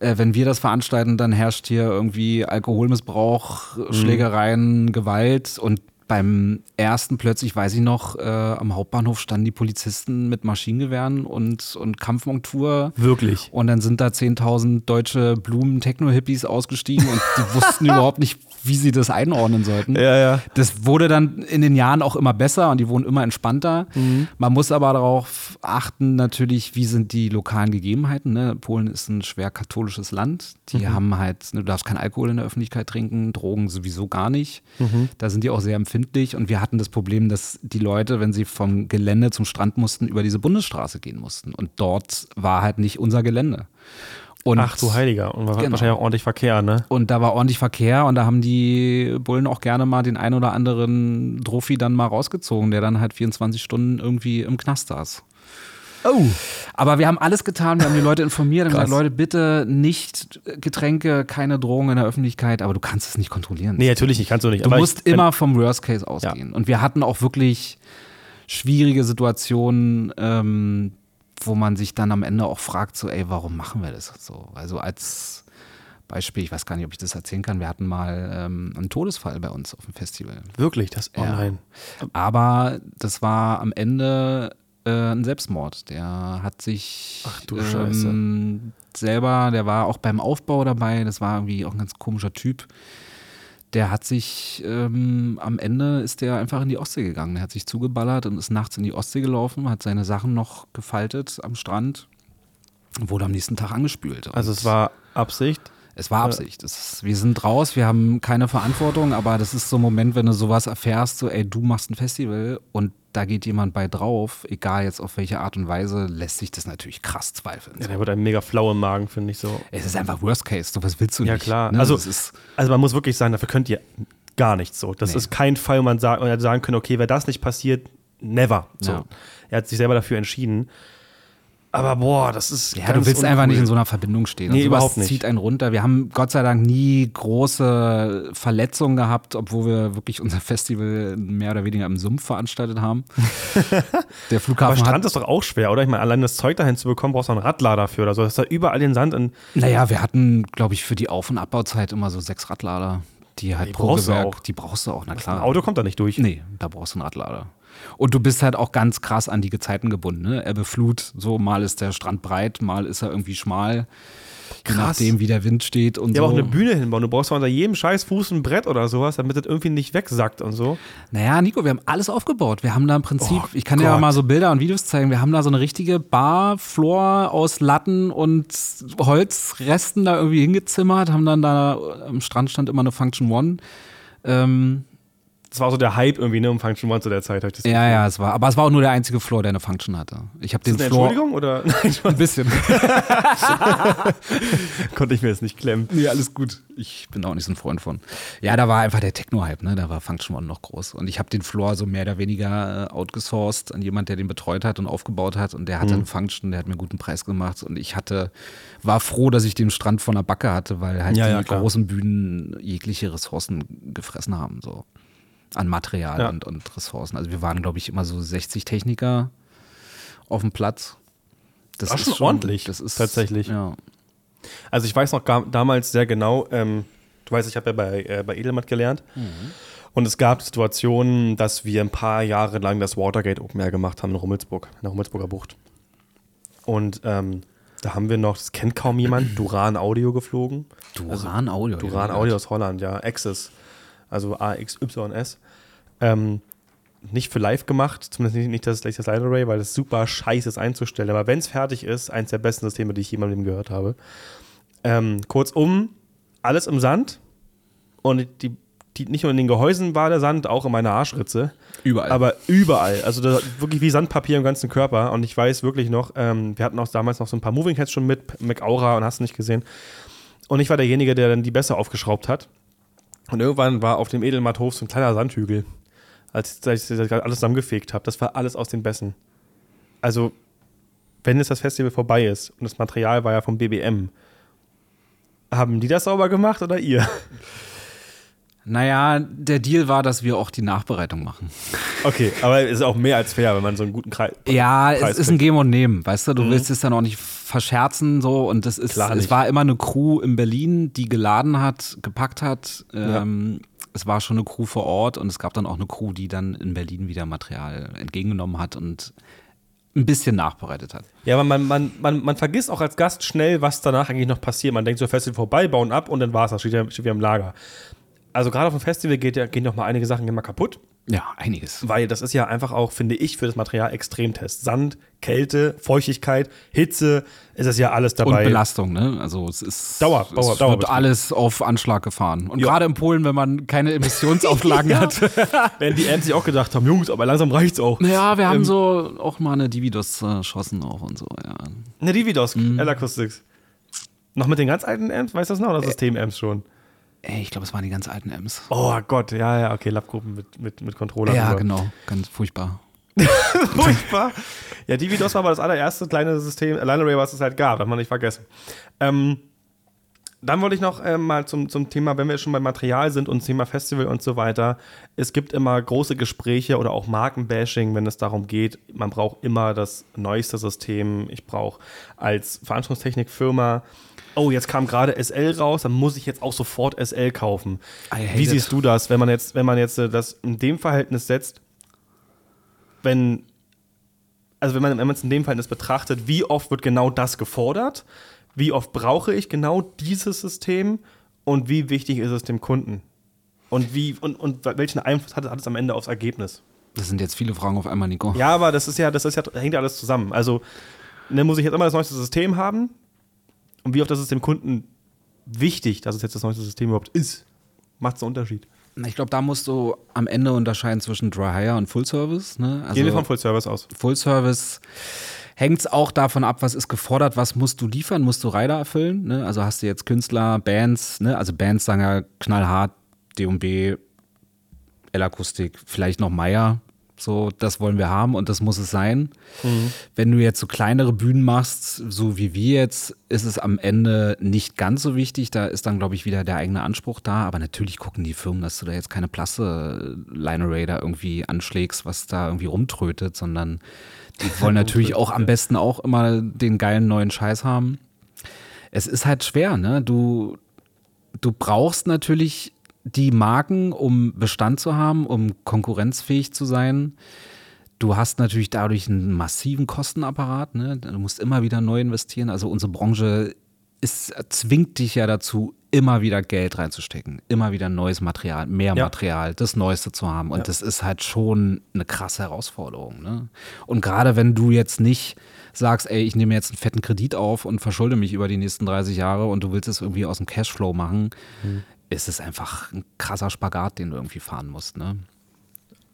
Äh, wenn wir das veranstalten, dann herrscht hier irgendwie Alkoholmissbrauch, mhm. Schlägereien, Gewalt. Und beim ersten plötzlich, weiß ich noch, äh, am Hauptbahnhof standen die Polizisten mit Maschinengewehren und, und Kampfmontur. Wirklich. Und dann sind da 10.000 deutsche Blumen-Techno-Hippies ausgestiegen und die wussten überhaupt nicht, wie sie das einordnen sollten. Ja, ja. Das wurde dann in den Jahren auch immer besser und die wurden immer entspannter. Mhm. Man muss aber darauf achten, natürlich, wie sind die lokalen Gegebenheiten. Ne? Polen ist ein schwer katholisches Land. Die mhm. haben halt, ne, du darfst keinen Alkohol in der Öffentlichkeit trinken, Drogen sowieso gar nicht. Mhm. Da sind die auch sehr empfindlich und wir hatten das Problem, dass die Leute, wenn sie vom Gelände zum Strand mussten, über diese Bundesstraße gehen mussten. Und dort war halt nicht unser Gelände. Und Ach du Heiliger, und war genau. wahrscheinlich auch ordentlich Verkehr, ne? Und da war ordentlich Verkehr und da haben die Bullen auch gerne mal den ein oder anderen Trophy dann mal rausgezogen, der dann halt 24 Stunden irgendwie im Knast saß. Oh. Aber wir haben alles getan, wir haben die Leute informiert und gesagt, Leute, bitte nicht Getränke, keine Drohungen in der Öffentlichkeit, aber du kannst es nicht kontrollieren. Nee, natürlich nicht, kannst du nicht. Du musst immer vom Worst Case ausgehen. Ja. Und wir hatten auch wirklich schwierige Situationen, ähm, wo man sich dann am Ende auch fragt, so, ey, warum machen wir das so? Also als Beispiel, ich weiß gar nicht, ob ich das erzählen kann, wir hatten mal ähm, einen Todesfall bei uns auf dem Festival. Wirklich? Das, oh ja. nein. Aber das war am Ende äh, ein Selbstmord. Der hat sich Ach, du ähm, selber, der war auch beim Aufbau dabei, das war irgendwie auch ein ganz komischer Typ der hat sich ähm, am Ende ist der einfach in die Ostsee gegangen. Der hat sich zugeballert und ist nachts in die Ostsee gelaufen, hat seine Sachen noch gefaltet am Strand und wurde am nächsten Tag angespült. Also es war Absicht? Es war Absicht. Ist, wir sind raus, wir haben keine Verantwortung, aber das ist so ein Moment, wenn du sowas erfährst, so ey, du machst ein Festival und da geht jemand bei drauf, egal jetzt auf welche Art und Weise, lässt sich das natürlich krass zweifeln. Ja, der wird einem mega flau im Magen, finde ich so. Es ist einfach Worst Case, so was willst du ja, nicht. Ja, klar. Ne? Also, also man muss wirklich sagen, dafür könnt ihr gar nichts so. Das nee. ist kein Fall, wo man, sagt, man sagen können, okay, wenn das nicht passiert, never. So. Ja. Er hat sich selber dafür entschieden. Aber boah, das ist. Ja, du willst uncool. einfach nicht in so einer Verbindung stehen. Nee, überhaupt nicht. zieht einen runter. Wir haben Gott sei Dank nie große Verletzungen gehabt, obwohl wir wirklich unser Festival mehr oder weniger im Sumpf veranstaltet haben. Der Flughafen. Aber Strand ist doch auch schwer, oder? Ich meine, allein das Zeug dahin zu bekommen, brauchst du einen Radlader für oder so. Das ist da überall den Sand in. Naja, wir hatten, glaube ich, für die Auf- und Abbauzeit immer so sechs Radlader. Die halt die pro Gewerk, die brauchst du auch, na klar. Ein Auto kommt da nicht durch. Nee, da brauchst du einen Radlader. Und du bist halt auch ganz krass an die Gezeiten gebunden. Ne? Ebbe, Flut, so mal ist der Strand breit, mal ist er irgendwie schmal. Krass. Je nachdem, wie der Wind steht und ja, so. aber auch eine Bühne hinbauen. Du brauchst unter jedem scheiß Fuß ein Brett oder sowas, damit das irgendwie nicht wegsackt und so. Naja, Nico, wir haben alles aufgebaut. Wir haben da im Prinzip, oh, ich kann Gott. dir ja mal so Bilder und Videos zeigen, wir haben da so eine richtige Bar, Floor aus Latten und Holzresten da irgendwie hingezimmert, haben dann da am Strand stand immer eine Function One. Ähm, das war so der Hype irgendwie, ne, um Function One zu der Zeit. ich das Ja, ja, es war, aber es war auch nur der einzige Floor, der eine Function hatte. Ich habe den eine Floor Entschuldigung oder? Nein, ein bisschen. konnte ich mir jetzt nicht klemmen. Nee, alles gut. Ich bin auch nicht so ein Freund von. Ja, da war einfach der Techno-Hype, ne? Da war Function One noch groß. Und ich habe den Floor so mehr oder weniger äh, outgesourced an jemand, der den betreut hat und aufgebaut hat. Und der hatte eine Function, der hat mir einen guten Preis gemacht. Und ich hatte, war froh, dass ich den Strand von der Backe hatte, weil halt Ja, die ja, großen Bühnen jegliche Ressourcen gefressen haben, so. An Material Ja. und, und Ressourcen. Also wir waren, glaube ich, immer so 60 Techniker auf dem Platz. Das War schon ordentlich, Das ist tatsächlich. Ja. Also ich weiß noch gar, damals sehr genau, ähm, du weißt, ich habe ja bei, äh, bei Edelmatt gelernt. Und es gab Situationen, dass wir ein paar Jahre lang das Watergate Open Air gemacht haben in Rummelsburg, in der Rummelsburger Bucht. Und ähm, da haben wir noch, das kennt kaum jemand, Duran Audio geflogen. Duran Audio. Duran. Audio aus Holland, ja, Access, also AXYS. Ähm, nicht für live gemacht, zumindest nicht, nicht das, das Light Array, weil das super scheiße ist einzustellen. Aber wenn es fertig ist, eins der besten Systeme, die ich jemandem gehört habe. Ähm, kurzum, alles im Sand und die, die, nicht nur in den Gehäusen war der Sand, auch in meiner Arschritze. Überall. Aber überall. Also das, wirklich wie Sandpapier im ganzen Körper. Und ich weiß wirklich noch, ähm, wir hatten auch damals noch so ein paar Moving Heads schon mit, McAura und hast nicht gesehen. Und ich war derjenige, der dann die besser aufgeschraubt hat. Und irgendwann war auf dem Edelmatthof so ein kleiner Sandhügel, als ich als ich das alles zusammengefegt habe. Das war alles aus den Bässen. Also, wenn jetzt das Festival vorbei ist und das Material war ja vom BBM, haben die das sauber gemacht oder ihr? Naja, der Deal war, dass wir auch die Nachbereitung machen. Okay, aber es ist auch mehr als fair, wenn man so einen guten Kreis. Ja, Preis es ist ein Geben und Nehmen, weißt du? Du Mhm. willst es dann auch nicht verscherzen so und das ist, Klar es nicht. war immer eine Crew in Berlin, die geladen hat, gepackt hat. Ähm, Es war schon eine Crew vor Ort und es gab dann auch eine Crew, die dann in Berlin wieder Material entgegengenommen hat und ein bisschen nachbereitet hat. Ja, aber man, man, man, man vergisst auch als Gast schnell, was danach eigentlich noch passiert. Man denkt so, Festival vorbei, bauen ab und dann war es das, steht ja, ja im Lager. Also gerade auf dem Festival geht gehen noch mal einige Sachen immer kaputt, Ja, einiges. weil das ist ja einfach auch, finde ich, für das Material Extremtest. Sand, Kälte, Feuchtigkeit, Hitze, ist das ja alles Und dabei. Belastung, ne? Also es ist Dauer- es Dauer- wird alles auf Anschlag gefahren. Und Ja. gerade in Polen, wenn man keine Emissionsauflagen hat. Wenn die Amps sich auch gedacht haben, Jungs, aber langsam reicht's auch. Ja, wir haben Ähm, so auch mal eine Dividos äh, schossen auch und so, ja. Eine Dividos, Mhm. L-Acoustics. Noch mit den ganz alten Amps, weißt du das noch? Oder System-Amps schon? Ey, ich glaube, es waren die ganz alten Amps. Oh Gott, ja, ja, okay, Labgruppen mit, mit, mit Controller. ja, genau. Ganz furchtbar. Furchtbar. Ja, Dividos war aber das allererste kleine System, Line Array, was es halt gab, darf man nicht vergessen. Ähm, dann wollte ich noch ähm, mal zum, zum Thema, wenn wir schon beim Material sind und Thema Festival und so weiter. Es gibt immer große Gespräche oder auch Markenbashing, wenn es darum geht, man braucht immer das neueste System. Ich brauche als Veranstaltungstechnikfirma, oh, jetzt kam gerade SL raus, dann muss ich jetzt auch sofort SL kaufen. Wie it. siehst du das, wenn man jetzt, wenn man jetzt äh, das in dem Verhältnis setzt, wenn also wenn man wenn man es in dem Verhältnis betrachtet, wie oft wird genau das gefordert? Wie oft brauche ich genau dieses System? Und wie wichtig ist es dem Kunden? Und wie und, und welchen Einfluss hat, hat es am Ende aufs Ergebnis? Das sind jetzt viele Fragen auf einmal, Nico. Ja, aber das ist ja, das ist ja, hängt ja alles zusammen. Also, ne, muss ich jetzt immer das neueste System haben? Und wie oft ist es dem Kunden wichtig, dass es jetzt das neueste System überhaupt ist? Macht es einen Unterschied? Ich glaube, da musst du am Ende unterscheiden zwischen Dry Hire und Full Service. Ne? Also Gehen wir vom Full Service aus. Full Service hängt es auch davon ab, was ist gefordert, was musst du liefern, musst du Rider erfüllen. Ne? Also hast du jetzt Künstler, Bands, ne? also Bands sagen ja knallhart, D&B, L-Akustik, vielleicht noch Meier. So, das wollen wir haben und das muss es sein. Wenn du jetzt so kleinere Bühnen machst, so wie wir jetzt, ist es am Ende nicht ganz so wichtig. Da ist dann, glaube ich, wieder der eigene Anspruch da. Aber natürlich gucken die Firmen, dass du da jetzt keine Plasse Line Array da irgendwie anschlägst, was da irgendwie rumtrötet, sondern die wollen natürlich auch am besten auch immer den geilen neuen Scheiß haben. Es ist halt schwer, ne? Du, du brauchst natürlich die Marken, um Bestand zu haben, um konkurrenzfähig zu sein. Du hast natürlich dadurch einen massiven Kostenapparat. Ne? Du musst immer wieder neu investieren. Also unsere Branche ist, zwingt dich ja dazu, immer wieder Geld reinzustecken, immer wieder neues Material, mehr Ja. Material, das Neueste zu haben. Und das ist halt schon eine krasse Herausforderung. Ne? Und gerade wenn du jetzt nicht sagst, ey, ich nehme jetzt einen fetten Kredit auf und verschulde mich über die nächsten 30 Jahre und du willst es irgendwie aus dem Cashflow machen, ist es einfach ein krasser Spagat, den du irgendwie fahren musst. Ne?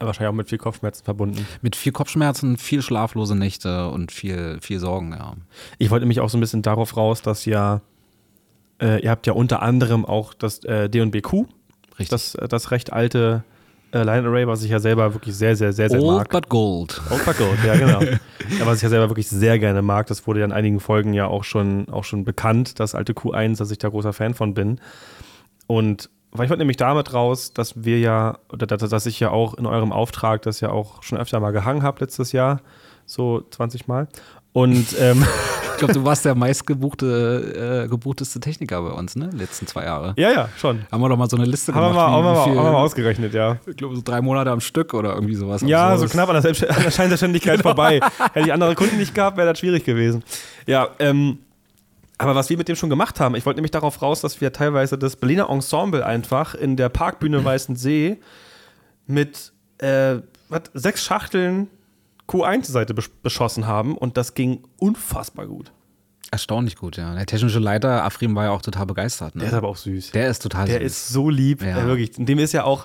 wahrscheinlich auch mit viel Kopfschmerzen verbunden. Mit viel Kopfschmerzen, viel schlaflose Nächte und viel, viel Sorgen, ja. Ich wollte mich auch so ein bisschen darauf raus, dass ja, äh, ihr habt ja unter anderem auch das äh, D&BQ, Richtig. das, äh, das recht alte äh, Line Array, was ich ja selber wirklich sehr, sehr, sehr, sehr Old mag. but gold. Old but Gold, ja genau. ja, was ich ja selber wirklich sehr gerne mag, das wurde ja in einigen Folgen ja auch schon, auch schon bekannt, das alte Q1, dass ich da großer Fan von bin. Und weil ich wollte nämlich damit raus, dass wir ja, oder dass, ich ja auch in eurem Auftrag das ja auch schon öfter mal gehangen habe letztes Jahr, so 20 Mal. Und ähm, Ich glaube, du warst der meistgebuchte, äh, gebuchteste Techniker bei uns, ne? Letzten zwei Jahre. ja, ja, schon. Haben wir doch mal so eine Liste Haben wir, gemacht. mal, haben, wir mal, haben wir mal viel, ausgerechnet, ja. ich glaube, so drei Monate am Stück oder irgendwie sowas. Ja, so Absurdes. knapp an der, Selbst an der Scheinselbstständigkeit vorbei. Hätte ich andere Kunden nicht gehabt, wäre das schwierig gewesen. Ja, ähm, aber was wir mit dem schon gemacht haben, ich wollte nämlich darauf raus, dass wir teilweise das Berliner Ensemble einfach in der Parkbühne Weißensee mit äh, was, sechs Schachteln Q1-Seite besch beschossen haben und das ging unfassbar gut. Erstaunlich gut, ja. Der technische Leiter, Afrim, war ja auch total begeistert. Ne? Der ist aber auch süß. Der ist total Der süß. ist so lieb, Ja. äh, wirklich. Dem ist ja auch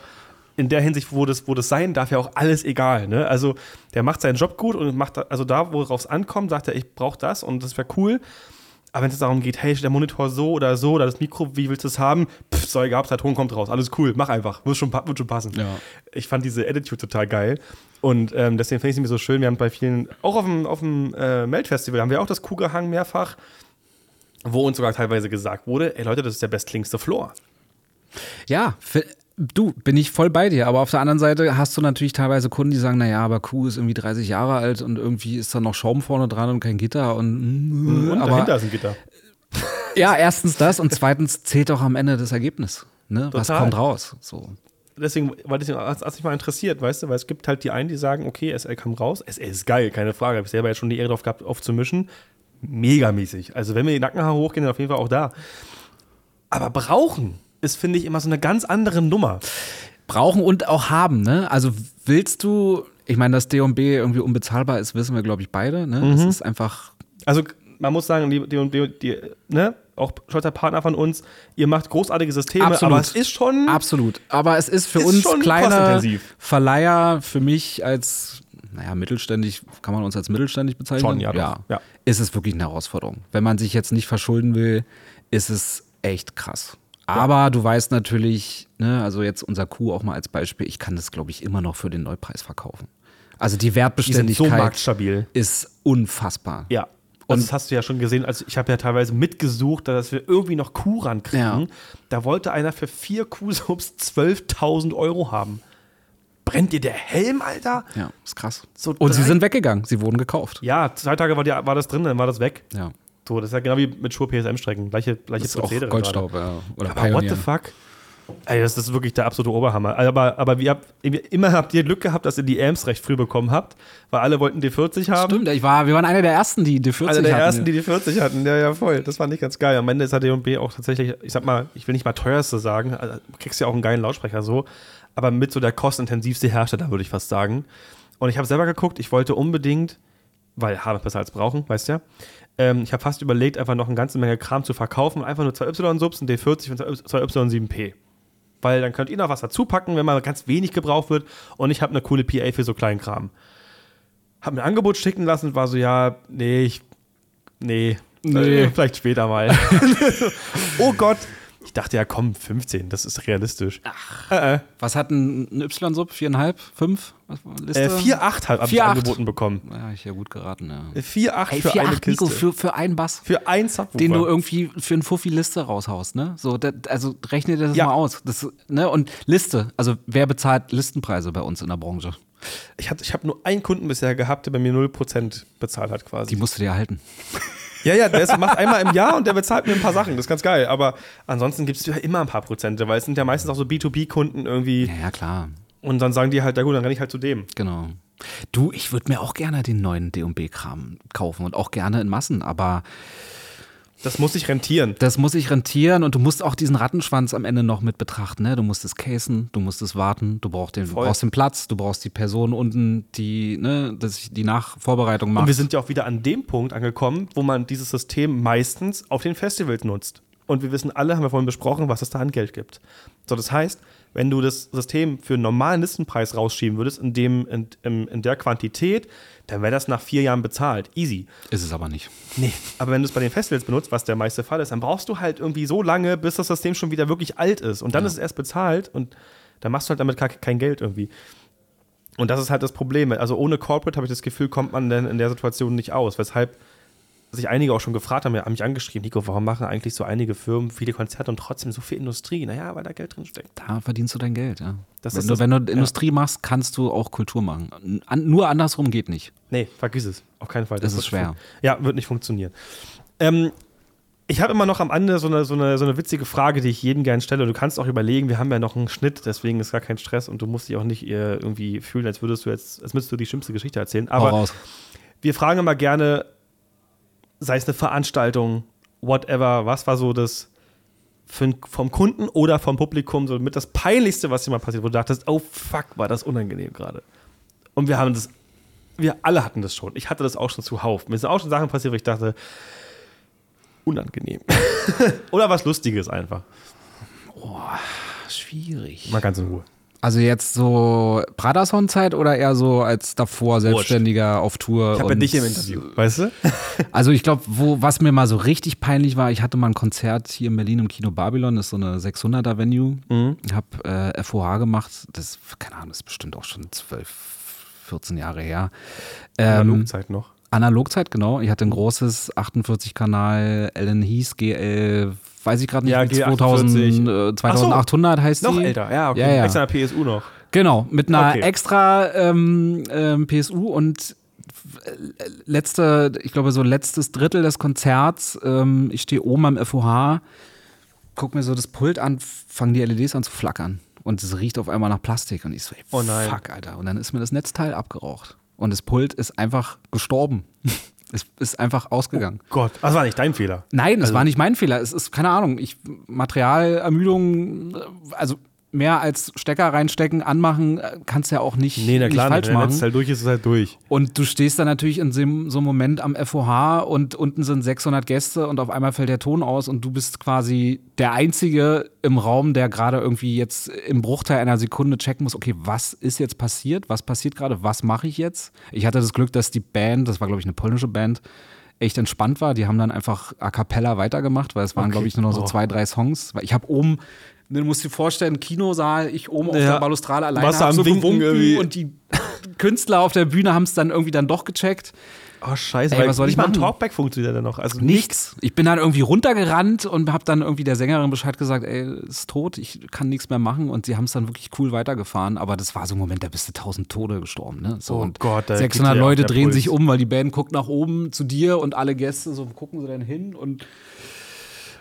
in der Hinsicht, wo das, wo das sein darf, ja auch alles egal. Ne? Also der macht seinen Job gut und macht, also da, worauf es ankommt, sagt er, ich brauche das und das wäre cool. Aber wenn es darum geht, hey, der Monitor so oder so oder das Mikro, wie willst du es haben? Pff, soll egal, der Ton kommt raus, alles cool, mach einfach, wird schon, wird schon passen. Ja. Ich fand diese Attitude total geil und ähm, deswegen finde ich es mir so schön. Wir haben bei vielen, auch auf dem, auf dem äh, Melt-Festival, haben wir auch das Kuh gehangen mehrfach, wo uns sogar teilweise gesagt wurde, ey Leute, das ist der bestklingste Floor. Ja, du, bin ich voll bei dir. Aber auf der anderen Seite hast du natürlich teilweise Kunden, die sagen, naja, aber Kuh ist irgendwie 30 Jahre alt und irgendwie ist da noch Schaum vorne dran und kein Gitter. Und, Und aber dahinter ist ein Gitter. ja, erstens das und zweitens zählt auch am Ende das Ergebnis. Ne? Was kommt raus? So. Deswegen, weil deswegen hat es mich mal interessiert, weißt du, weil es gibt halt die einen, die sagen, okay, SL kam raus, SL ist geil, keine Frage, habe ich selber jetzt schon die Ehre drauf gehabt, aufzumischen. Megamäßig. Also wenn mir die Nackenhaare hochgehen, dann auf jeden Fall auch da. Aber brauchen ist, finde ich, immer so eine ganz andere Nummer. Brauchen und auch haben, ne? Also willst du, ich meine, dass D&B irgendwie unbezahlbar ist, wissen wir, glaube ich, beide. Ne? Das ist einfach Also man muss sagen, die, die, die, die ne, auch stolzer Partner von uns, ihr macht großartige Systeme, Absolut. aber es ist schon Absolut. Aber es ist für Ist uns schon kleine kostenintensiv. Verleiher, für mich als, naja, mittelständig, kann man uns als mittelständig bezeichnen? Schon, ja, doch. Ja. Ist es wirklich eine Herausforderung. Wenn man sich jetzt nicht verschulden will, ist es echt krass. Aber du weißt natürlich, ne, also jetzt unser Kuh auch mal als Beispiel, ich kann das, glaube ich, immer noch für den Neupreis verkaufen. Also die die sind so Wertbeständigkeit ist unfassbar. Ja. Und das hast du ja schon gesehen, also ich habe ja teilweise mitgesucht, dass wir irgendwie noch Kuh rankriegen. Ja. Da wollte einer für vier Kuhsubs 12.000 Euro haben. Brennt dir der Helm, Alter? Ja, ist krass. So Und sie sind weggegangen, sie wurden gekauft. Ja, zwei Tage war, die, war das drin, dann war das weg. Ja. So, das ist ja genau wie mit Schuhe PSM-Strecken. Gleiche, gleiche Das ist auch Prozedere Goldstaub, ja. Oder. Aber what the fuck? Ey, das ist wirklich der absolute Oberhammer. Aber, aber wie habt, immer habt ihr Glück gehabt, dass ihr die Amps recht früh bekommen habt, weil alle wollten D40 haben. Stimmt, ich war, wir waren einer der ersten, die die 40 Einer der hatten. ersten, die die 40 hatten. Ja, ja, voll. Das fand ich ganz geil. Am Ende ist der D&B auch tatsächlich, ich sag mal, ich will nicht mal teuerste sagen, also, du kriegst ja auch einen geilen Lautsprecher so, aber mit so der kostintensivste Hersteller, würde ich fast sagen. Und ich habe selber geguckt, ich wollte unbedingt, weil haben besser als brauchen, weißt ja. Ähm, ich habe fast überlegt, einfach noch eine ganze Menge Kram zu verkaufen, einfach nur zwei Y-Subs, ein D40 und zwei Y7P. Weil dann könnt ihr noch was dazu packen, wenn mal ganz wenig gebraucht wird. Und ich habe eine coole PA für so kleinen Kram. Hab mir ein Angebot schicken lassen und war so, ja, nee, ich, nee, Nee. vielleicht später mal. oh Gott. Ich dachte ja, komm, 15, das ist realistisch. Äh, äh. Was hat ein, ein Y-Sub? Viereinhalb? Fünf? Was war Liste? Äh, 4,8 habe ich 4,8. angeboten bekommen. Ja, ich ja gut geraten, ja. 4,8 Ey, für 4,8 eine Nico, Kiste. für, für einen Bass. für ein Subwoofer. Den du irgendwie für einen Fuffi Liste raushaust, ne? So, das, also rechne dir das Ja. mal aus. Das, ne? Und Liste, also wer bezahlt Listenpreise bei uns in der Branche? ich habe ich hab nur einen Kunden bisher gehabt, der bei mir 0% bezahlt hat quasi. Die musst du dir erhalten. Ja, ja, der macht einmal im Jahr und der bezahlt mir ein paar Sachen. Das ist ganz geil. Aber ansonsten gibst du ja immer ein paar Prozente, weil es sind ja meistens auch so B2B-Kunden irgendwie. Ja, ja, klar. Und dann sagen die halt, na gut, dann renne ich halt zu dem. Genau. Du, ich würde mir auch gerne den neuen D&B-Kram kaufen und auch gerne in Massen, aber Das muss sich rentieren. das muss sich rentieren und du musst auch diesen Rattenschwanz am Ende noch mit betrachten. Ne? Du musst es casen, du musst es warten, du brauchst den, du brauchst den Platz, du brauchst die Person unten, die ne, das, die Nachvorbereitung macht. Und wir sind ja auch wieder an dem Punkt angekommen, wo man dieses System meistens auf den Festivals nutzt. Und wir wissen alle, haben wir vorhin besprochen, was es da an Geld gibt. So, das heißt, wenn du das System für einen normalen Listenpreis rausschieben würdest, in, dem, in, in, in der Quantität, dann wäre das nach vier Jahren bezahlt. Easy. Ist es aber nicht. Nee. Aber wenn du es bei den Festivals benutzt, was der meiste Fall ist, dann brauchst du halt irgendwie so lange, bis das System schon wieder wirklich alt ist. Und dann Ja. ist es erst bezahlt und dann machst du halt damit kein Geld irgendwie. Und das ist halt das Problem. Also ohne Corporate habe ich das Gefühl, kommt man dann in der Situation nicht aus. Weshalb sich einige auch schon gefragt haben, haben mich angeschrieben, Nico, warum machen eigentlich so einige Firmen viele Konzerte und trotzdem so viel Industrie? Naja, weil da Geld drin steckt. Da verdienst du dein Geld, ja. Das wenn, ist du, das- wenn du ja. Industrie machst, kannst du auch Kultur machen. An, nur andersrum geht nicht. Nee, vergiss es. Auf keinen Fall. Das ist wird schwer. Ja, wird nicht funktionieren. Ähm, ich habe immer noch am Ende so eine, so, eine, so eine witzige Frage, die ich jedem gerne stelle. Du kannst auch überlegen, wir haben ja noch einen Schnitt, deswegen ist gar kein Stress und du musst dich auch nicht äh, irgendwie fühlen, als würdest du jetzt, als müsstest du die schlimmste Geschichte erzählen. Aber wir fragen immer gerne, sei es eine Veranstaltung, whatever, was war so das für, vom Kunden oder vom Publikum so mit das Peinlichste, was dir mal passiert, wo du dachtest, oh fuck, war das unangenehm gerade. Und wir haben das, wir alle hatten das schon. Ich hatte das auch schon zuhauf. Mir sind auch schon Sachen passiert, wo ich dachte, unangenehm. oder was Lustiges einfach. Schwierig. Mal ganz in Ruhe. Also jetzt so Pradason-Zeit oder eher so als davor Selbstständiger auf Tour? Ich habe ja dich im Interview, weißt du? Also ich glaube, wo was mir mal so richtig peinlich war, ich hatte mal ein Konzert hier in Berlin im Kino Babylon, das ist so eine 600er Venue. Mhm. Ich habe äh, FOH gemacht, das keine Ahnung, das ist bestimmt auch schon 12, 14 Jahre her. Ähm, Analogzeit noch. Analogzeit, genau. Ich hatte ein großes 48-Kanal Ellen Heath GL, weiß ich gerade nicht, Ja, wie G48. 2000, äh, 2800 heißt Noch die. älter, ja, okay. Ja, ja. Extra PSU noch. Genau, mit einer Okay. extra ähm, ähm, PSU und äh, letzte, ich glaube so letztes Drittel des Konzerts, ähm, ich stehe oben am FOH, guck mir so das Pult an, fangen die LEDs an zu flackern und es riecht auf einmal nach Plastik und ich so, ey, Oh nein. fuck, Alter. Und dann ist mir das Netzteil abgeraucht und das Pult ist einfach gestorben. es ist einfach ausgegangen. Gott, das war nicht dein Fehler. Nein, es Also- war nicht mein Fehler. Es ist, keine Ahnung, ich, Materialermüdung, äh, also mehr als Stecker reinstecken, anmachen, äh, kannst ja auch nicht, Nee, na klar, nicht falsch wenn machen. es halt durch ist, ist es halt durch. Und du stehst dann natürlich in so einem Moment am FOH und unten sind 600 Gäste und auf einmal fällt der Ton aus und du bist quasi der Einzige im Raum, der gerade irgendwie jetzt im Bruchteil einer Sekunde checken muss, okay, was ist jetzt passiert? Was passiert gerade? Was mache ich jetzt? Ich hatte das Glück, dass die Band, das war glaube ich eine polnische Band, echt entspannt war. Die haben dann einfach a cappella weitergemacht, weil es waren Okay. glaube ich nur noch so Oh. zwei, drei Songs. Weil ich habe oben Du musst dir vorstellen, Kinosaal, ich oben auf Ja. der Balustrade alleine hab so gewunken irgendwie? und die Künstler auf der Bühne haben es dann irgendwie dann doch gecheckt. Oh, scheiße. Ey, was soll ich machen? Talkback funktioniert dann noch. Also Nichts. Ich bin dann irgendwie runtergerannt und habe dann irgendwie der Sängerin Bescheid gesagt, ey, ist tot, ich kann nichts mehr machen. Und sie haben es dann wirklich cool weitergefahren. Aber das war so ein Moment, da bist du tausend Tode gestorben. Ne? So, Oh und Gott, da 600 geht dir Leute drehen Puls. sich um, weil die Band guckt nach oben zu dir und alle Gäste so gucken sie dann hin. Und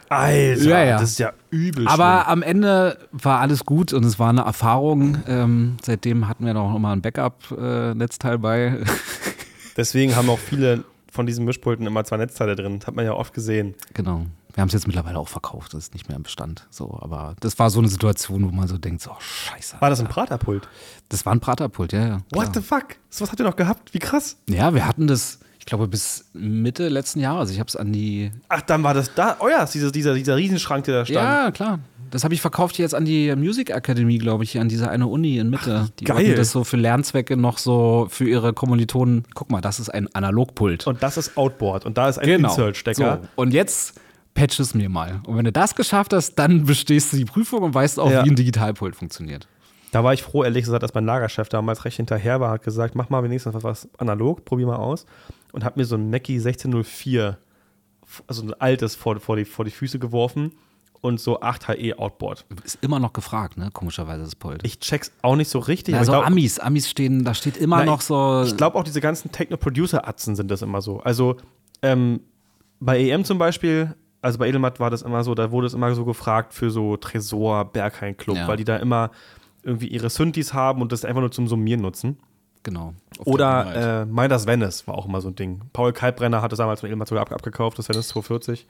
Alter, Ja, ja. das ist ja übel aber am Ende war alles gut und es war eine Erfahrung. Ähm, seitdem hatten wir noch mal ein Backup-Netzteil bei. schlimm. Deswegen haben auch viele von diesen Mischpulten immer zwei Netzteile drin. Das hat man ja oft gesehen. Genau. Wir haben es jetzt mittlerweile auch verkauft, das ist nicht mehr im Bestand. So, aber das war so eine Situation, wo man so denkt, so, oh, scheiße. War das ein Praterpult? Das war ein Praterpult, ja, ja. What klar. the fuck? So was habt ihr noch gehabt? Wie krass. Ja, wir hatten das, ich glaube, bis Mitte letzten Jahres. Ich habe es an die. Ach, dann war das da. Oh ja, dieser, dieser, dieser Riesenschrank, der da stand. Ja, klar. Das habe ich verkauft jetzt an die Music Academy, glaube ich, hier an diese eine Uni in Mitte. Die geil. das so für Lernzwecke noch so für ihre Kommilitonen. Guck mal, das ist ein Analogpult. Und das ist Outboard. Und da ist ein Insert-Stecker. So, und jetzt patch es mir mal. Und wenn du das geschafft hast, dann bestehst du die Prüfung und weißt auch, Ja. wie ein Digitalpult funktioniert. Da war ich froh, ehrlich gesagt, dass mein Lagerchef damals recht hinterher war, hat gesagt, mach mal wenigstens was, was analog, probier mal aus. Und hat mir so ein Mackie 1604, also ein altes, vor, vor, die, vor die Füße geworfen und so 8 HE Outboard. Ist immer noch gefragt, ne? Komischerweise das Pult. Ich check's auch nicht so richtig. also glaub- Amis, Amis stehen, da steht immer Na, noch so. Ich glaube auch diese ganzen Techno-Producer-Atzen sind das immer so. Also ähm, bei EM zum Beispiel, also bei Edelmatt war das immer so, da wurde es immer so gefragt für so Tresor, Berghain Club, Ja. weil die da immer irgendwie ihre Synthes haben und das einfach nur zum Summieren nutzen. genau. Oder äh, Midas Venice war auch immer so ein Ding. Paul Kalbrenner hat das damals Edelmatt sogar ab abgekauft, das Venice 240.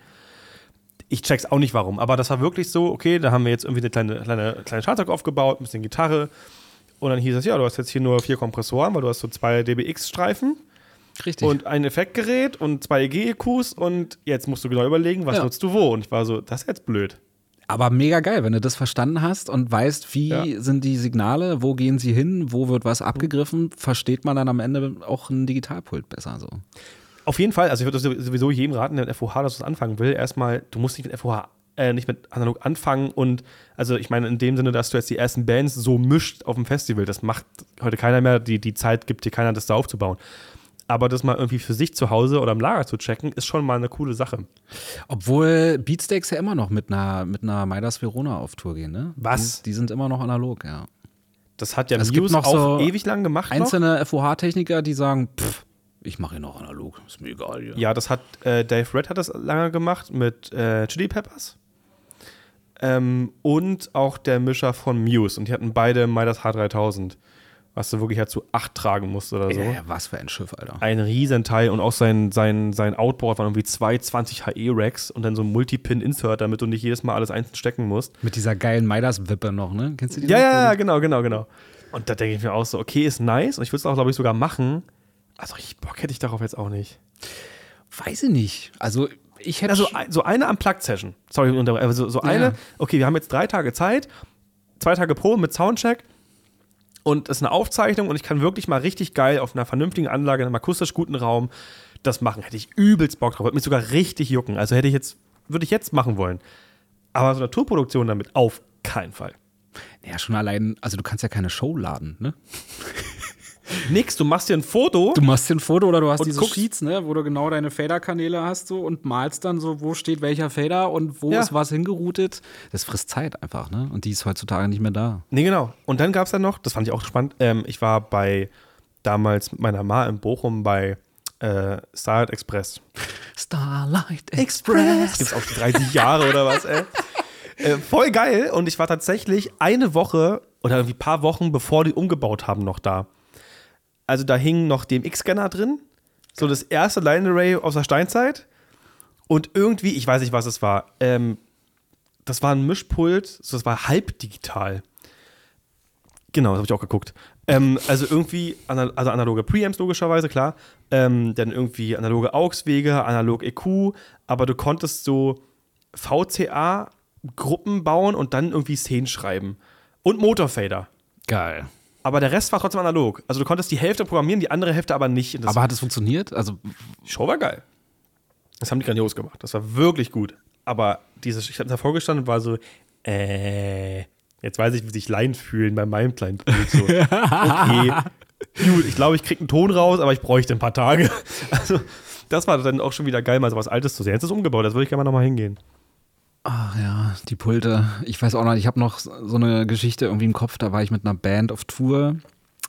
Ich check's auch nicht warum, aber das war wirklich so, okay, da haben wir jetzt irgendwie eine kleine, kleine, kleine Schlagzeug aufgebaut, ein bisschen Gitarre. Und dann hieß es, ja, du hast jetzt hier nur vier Kompressoren, weil du hast so zwei DBX-Streifen. Richtig. Und ein Effektgerät und zwei EG-EQs und jetzt musst du genau überlegen, was Ja. nutzt du wo. Und ich war so, das ist jetzt blöd. Aber mega geil, wenn du das verstanden hast und weißt, wie Ja. sind die Signale, wo gehen sie hin, wo wird was abgegriffen, versteht man dann am Ende auch ein Digitalpult besser so. Auf jeden Fall, also ich würde sowieso jedem raten, der mit FOH das anfangen will, erstmal, du musst nicht mit FOH, äh, nicht mit analog anfangen und, also ich meine in dem Sinne, dass du jetzt die ersten Bands so mischt auf dem Festival, das macht heute keiner mehr, die, die Zeit gibt dir keiner, das da aufzubauen. Aber das mal irgendwie für sich zu Hause oder im Lager zu checken, ist schon mal eine coole Sache. Obwohl Beatsteaks ja immer noch mit einer, mit einer Midas Verona auf Tour gehen, ne? Was? Die, die sind immer noch analog, ja. Das hat ja Es gibt Muse noch auch so ewig lang gemacht. Einzelne FOH-Techniker, die sagen, pff, ich mache hier noch analog, ist mir egal hier. Ja, das hat äh, Dave Red hat das lange gemacht mit äh, Chili Peppers. Ähm, und auch der Mischer von Muse. Und die hatten beide Midas H3000. Was du wirklich halt zu acht tragen musst oder so. Ja, was für ein Schiff, Alter. Ein Riesenteil und auch sein, sein, sein Outboard waren irgendwie zwei 20 HE-Racks und dann so ein Multipin-Insert, damit du nicht jedes Mal alles einzeln stecken musst. Mit dieser geilen Midas-Wippe noch, ne? Kennst du die? Ja, ja, ja, genau, genau, genau. Und da denke ich mir auch so, okay, ist nice und ich würde es auch, glaube ich, sogar machen. Also richtig Bock hätte ich darauf jetzt auch nicht. Weiß ich nicht. Also, ich hätte. Also so eine Unplugged-Session. Sorry, unter- also so eine, Ja. okay, wir haben jetzt drei Tage Zeit, zwei Tage Probe mit Soundcheck und das ist eine Aufzeichnung und ich kann wirklich mal richtig geil auf einer vernünftigen Anlage, in einem akustisch guten Raum das machen. Hätte ich übelst Bock drauf. Würde mich sogar richtig jucken. Also hätte ich jetzt, würde ich jetzt machen wollen. Aber so eine Tourproduktion damit auf keinen Fall. ja, schon allein, also du kannst ja keine Show laden, ne? Nix, du machst dir ein Foto. Du machst dir ein Foto oder du hast diese guckst- Sheets, ne, wo du genau deine Fader-Kanäle hast so und malst dann so, wo steht welcher Fader und wo Ja. ist was hingeroutet. Das frisst Zeit einfach, ne? Und die ist heutzutage nicht mehr da. Nee, genau. Und dann gab es dann noch, das fand ich auch spannend, ähm, ich war bei damals mit meiner Ma in Bochum bei äh, Starlight Express. Starlight Express. Gibt's auch die 30 Jahre oder was, ey? Äh, voll geil. Und ich war tatsächlich eine Woche oder irgendwie ein paar Wochen, bevor die umgebaut haben, noch da. Also da hing noch DMX-Scanner drin. So das erste Line Array aus der Steinzeit. Und irgendwie, ich weiß nicht, was es war. Ähm, das war ein Mischpult, so, das war halb digital. Genau, das habe ich auch geguckt. Ähm, also irgendwie, ana- also analoge Preamps logischerweise, klar. Ähm, dann irgendwie analoge AUX-Wege, analog EQ, aber du konntest so VCA-Gruppen bauen und dann irgendwie Szenen schreiben. Und Motorfader. Geil. Aber der Rest war trotzdem analog. Also du konntest die Hälfte programmieren, die andere Hälfte aber nicht. Aber hat es funktioniert? Also, die Show war geil. Das haben die grandios gemacht. Das war wirklich gut. Aber dieses, ich habe davor gestanden und war so, äh, jetzt weiß ich, wie sich Laien fühlen bei meinem kleinen Bild. So, okay, gut, ich glaube, ich kriege einen Ton raus, aber ich bräuchte ein paar Tage. Also, das war dann auch schon wieder geil, mal so was Altes zu sehen. Jetzt ist es umgebaut, das würde ich gerne mal nochmal hingehen. Ach ja, die Pulte. Ich weiß auch noch, ich habe noch so eine Geschichte irgendwie im Kopf, da war ich mit einer Band auf Tour.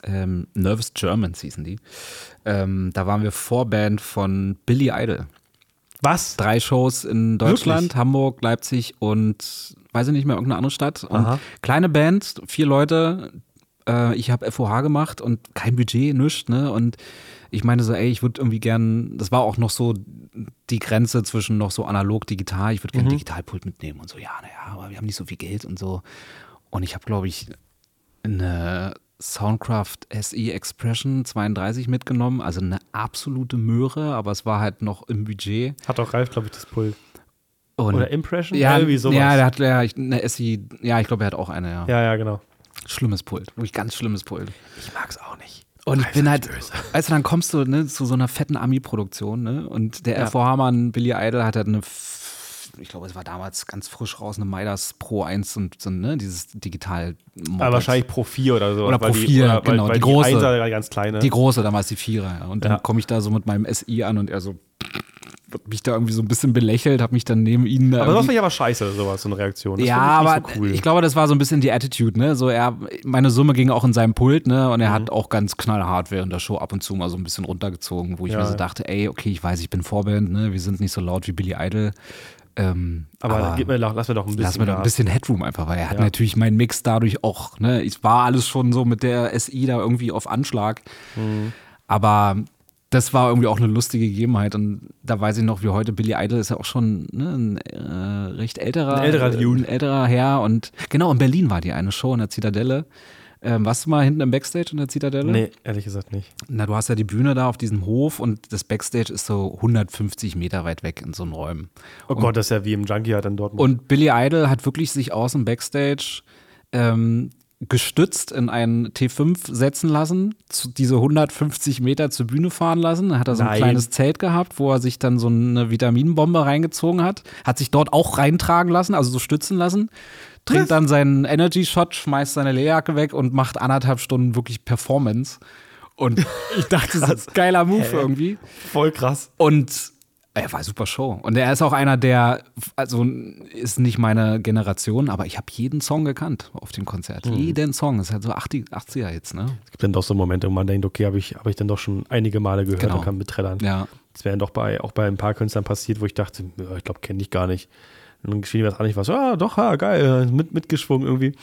Ähm, Nervous Germans hießen die. Ähm, da waren wir Vorband von Billy Idol. Was? drei Shows in Deutschland, Wirklich? Hamburg, Leipzig und weiß ich nicht mehr, irgendeine andere Stadt. Und kleine Band, vier Leute. Äh, ich habe FOH gemacht und kein Budget, nichts, ne? Und ich meine so, ey, ich würde irgendwie gern, das war auch noch so die Grenze zwischen noch so analog, digital. Ich würde gerne Digitalpult mitnehmen und so, ja, naja, aber wir haben nicht so viel Geld und so. Und ich habe, glaube ich, eine Soundcraft SE Expression 32 mitgenommen, also eine absolute Möhre, aber es war halt noch im Budget. Hat auch Ralf, glaube ich, das Pult. Und Oder Impression? ja, Irgendwie sowas. ja, der hat ja ich- eine SE, ja, ich glaube, er hat auch eine, ja. ja, ja, genau. Schlimmes Pult, wirklich ganz schlimmes Pult. Ich mag es auch nicht. Und ich bin halt, böse. weißt du, dann kommst du ne, zu so einer fetten Ami-Produktion, ne? Und der FOH-Mann Billy Idol hat halt eine, ich glaube, es war damals ganz frisch raus, eine Midas Pro 1 und so, ne, dieses digital Aber wahrscheinlich Pro 4 oder so. Oder weil Pro die- 4, oder, weil, genau, weil die große. Die 1er ganz kleine. Die große, damals die Vierer. Ja. Und dann Ja. komme ich da so mit meinem SI an und er so hat mich da irgendwie so ein bisschen belächelt, hat mich dann neben ihn da aber das finde ich aber scheiße, sowas, so eine Reaktion. Das ja, ich aber so cool. ich glaube, das war so ein bisschen die Attitude, ne? So er, meine Summe ging auch in seinem Pult, ne? Und er Mhm. hat auch ganz knallhart während der Show ab und zu mal so ein bisschen runtergezogen, wo ich Ja, mir so ja. dachte, ey, okay, ich weiß, ich bin Vorband, ne? Wir sind nicht so laut wie Billy Idol. Ähm, aber gib mir, doch- lass mir doch ein bisschen. Lass mir doch ein bisschen Headroom einfach, weil er hat Ja. natürlich meinen Mix dadurch auch, ne, es war alles schon so mit der SI da irgendwie auf Anschlag. Mhm. Aber das war irgendwie auch eine lustige Gegebenheit und da weiß ich noch, wie heute Billy Idol ist ja auch schon ne, ein äh, recht älterer, Ein älterer äh, Dude. ein älterer Herr und genau in Berlin war die eine Show in der Zitadelle. Ähm, warst du mal hinten im Backstage in der Zitadelle? Nee, ehrlich gesagt nicht. Na, du hast ja die Bühne da auf diesem Hof und das Backstage ist so 150 Meter weit weg in so einen Räumen. Oh Gott, das ist ja wie im Junkie halt dann dort. Und Billy Idol hat wirklich sich aus dem Backstage ähm, gestützt in einen T5 setzen lassen, zu, diese 150 Meter zur Bühne fahren lassen. Dann hat er so ein Nein. kleines Zelt gehabt, wo er sich dann so eine Vitaminbombe reingezogen hat, hat sich dort auch reintragen lassen, also so stützen lassen, trinkt dann seinen Energy Shot, schmeißt seine Leerjacke weg und macht anderthalb Stunden wirklich Performance. Und ich dachte, das ist ein geiler Move irgendwie. Voll krass. Und er war super Show. Und er ist auch einer, der, also ist nicht meine Generation, aber ich habe jeden Song gekannt auf dem Konzert. Jeden Song. Das ist halt so 80, 80er jetzt, ne? Es gibt dann doch so Momente, wo man denkt, okay, habe ich, hab ich dann doch schon einige Male gehört Genau. und kann mitträllern. Ja. Das wäre doch bei, auch bei ein paar Künstlern passiert, wo ich dachte, ich glaube, kenne ich gar nicht. Und dann geschehen was anderes, was, ah, doch, ah, geil, mit, mitgeschwungen irgendwie.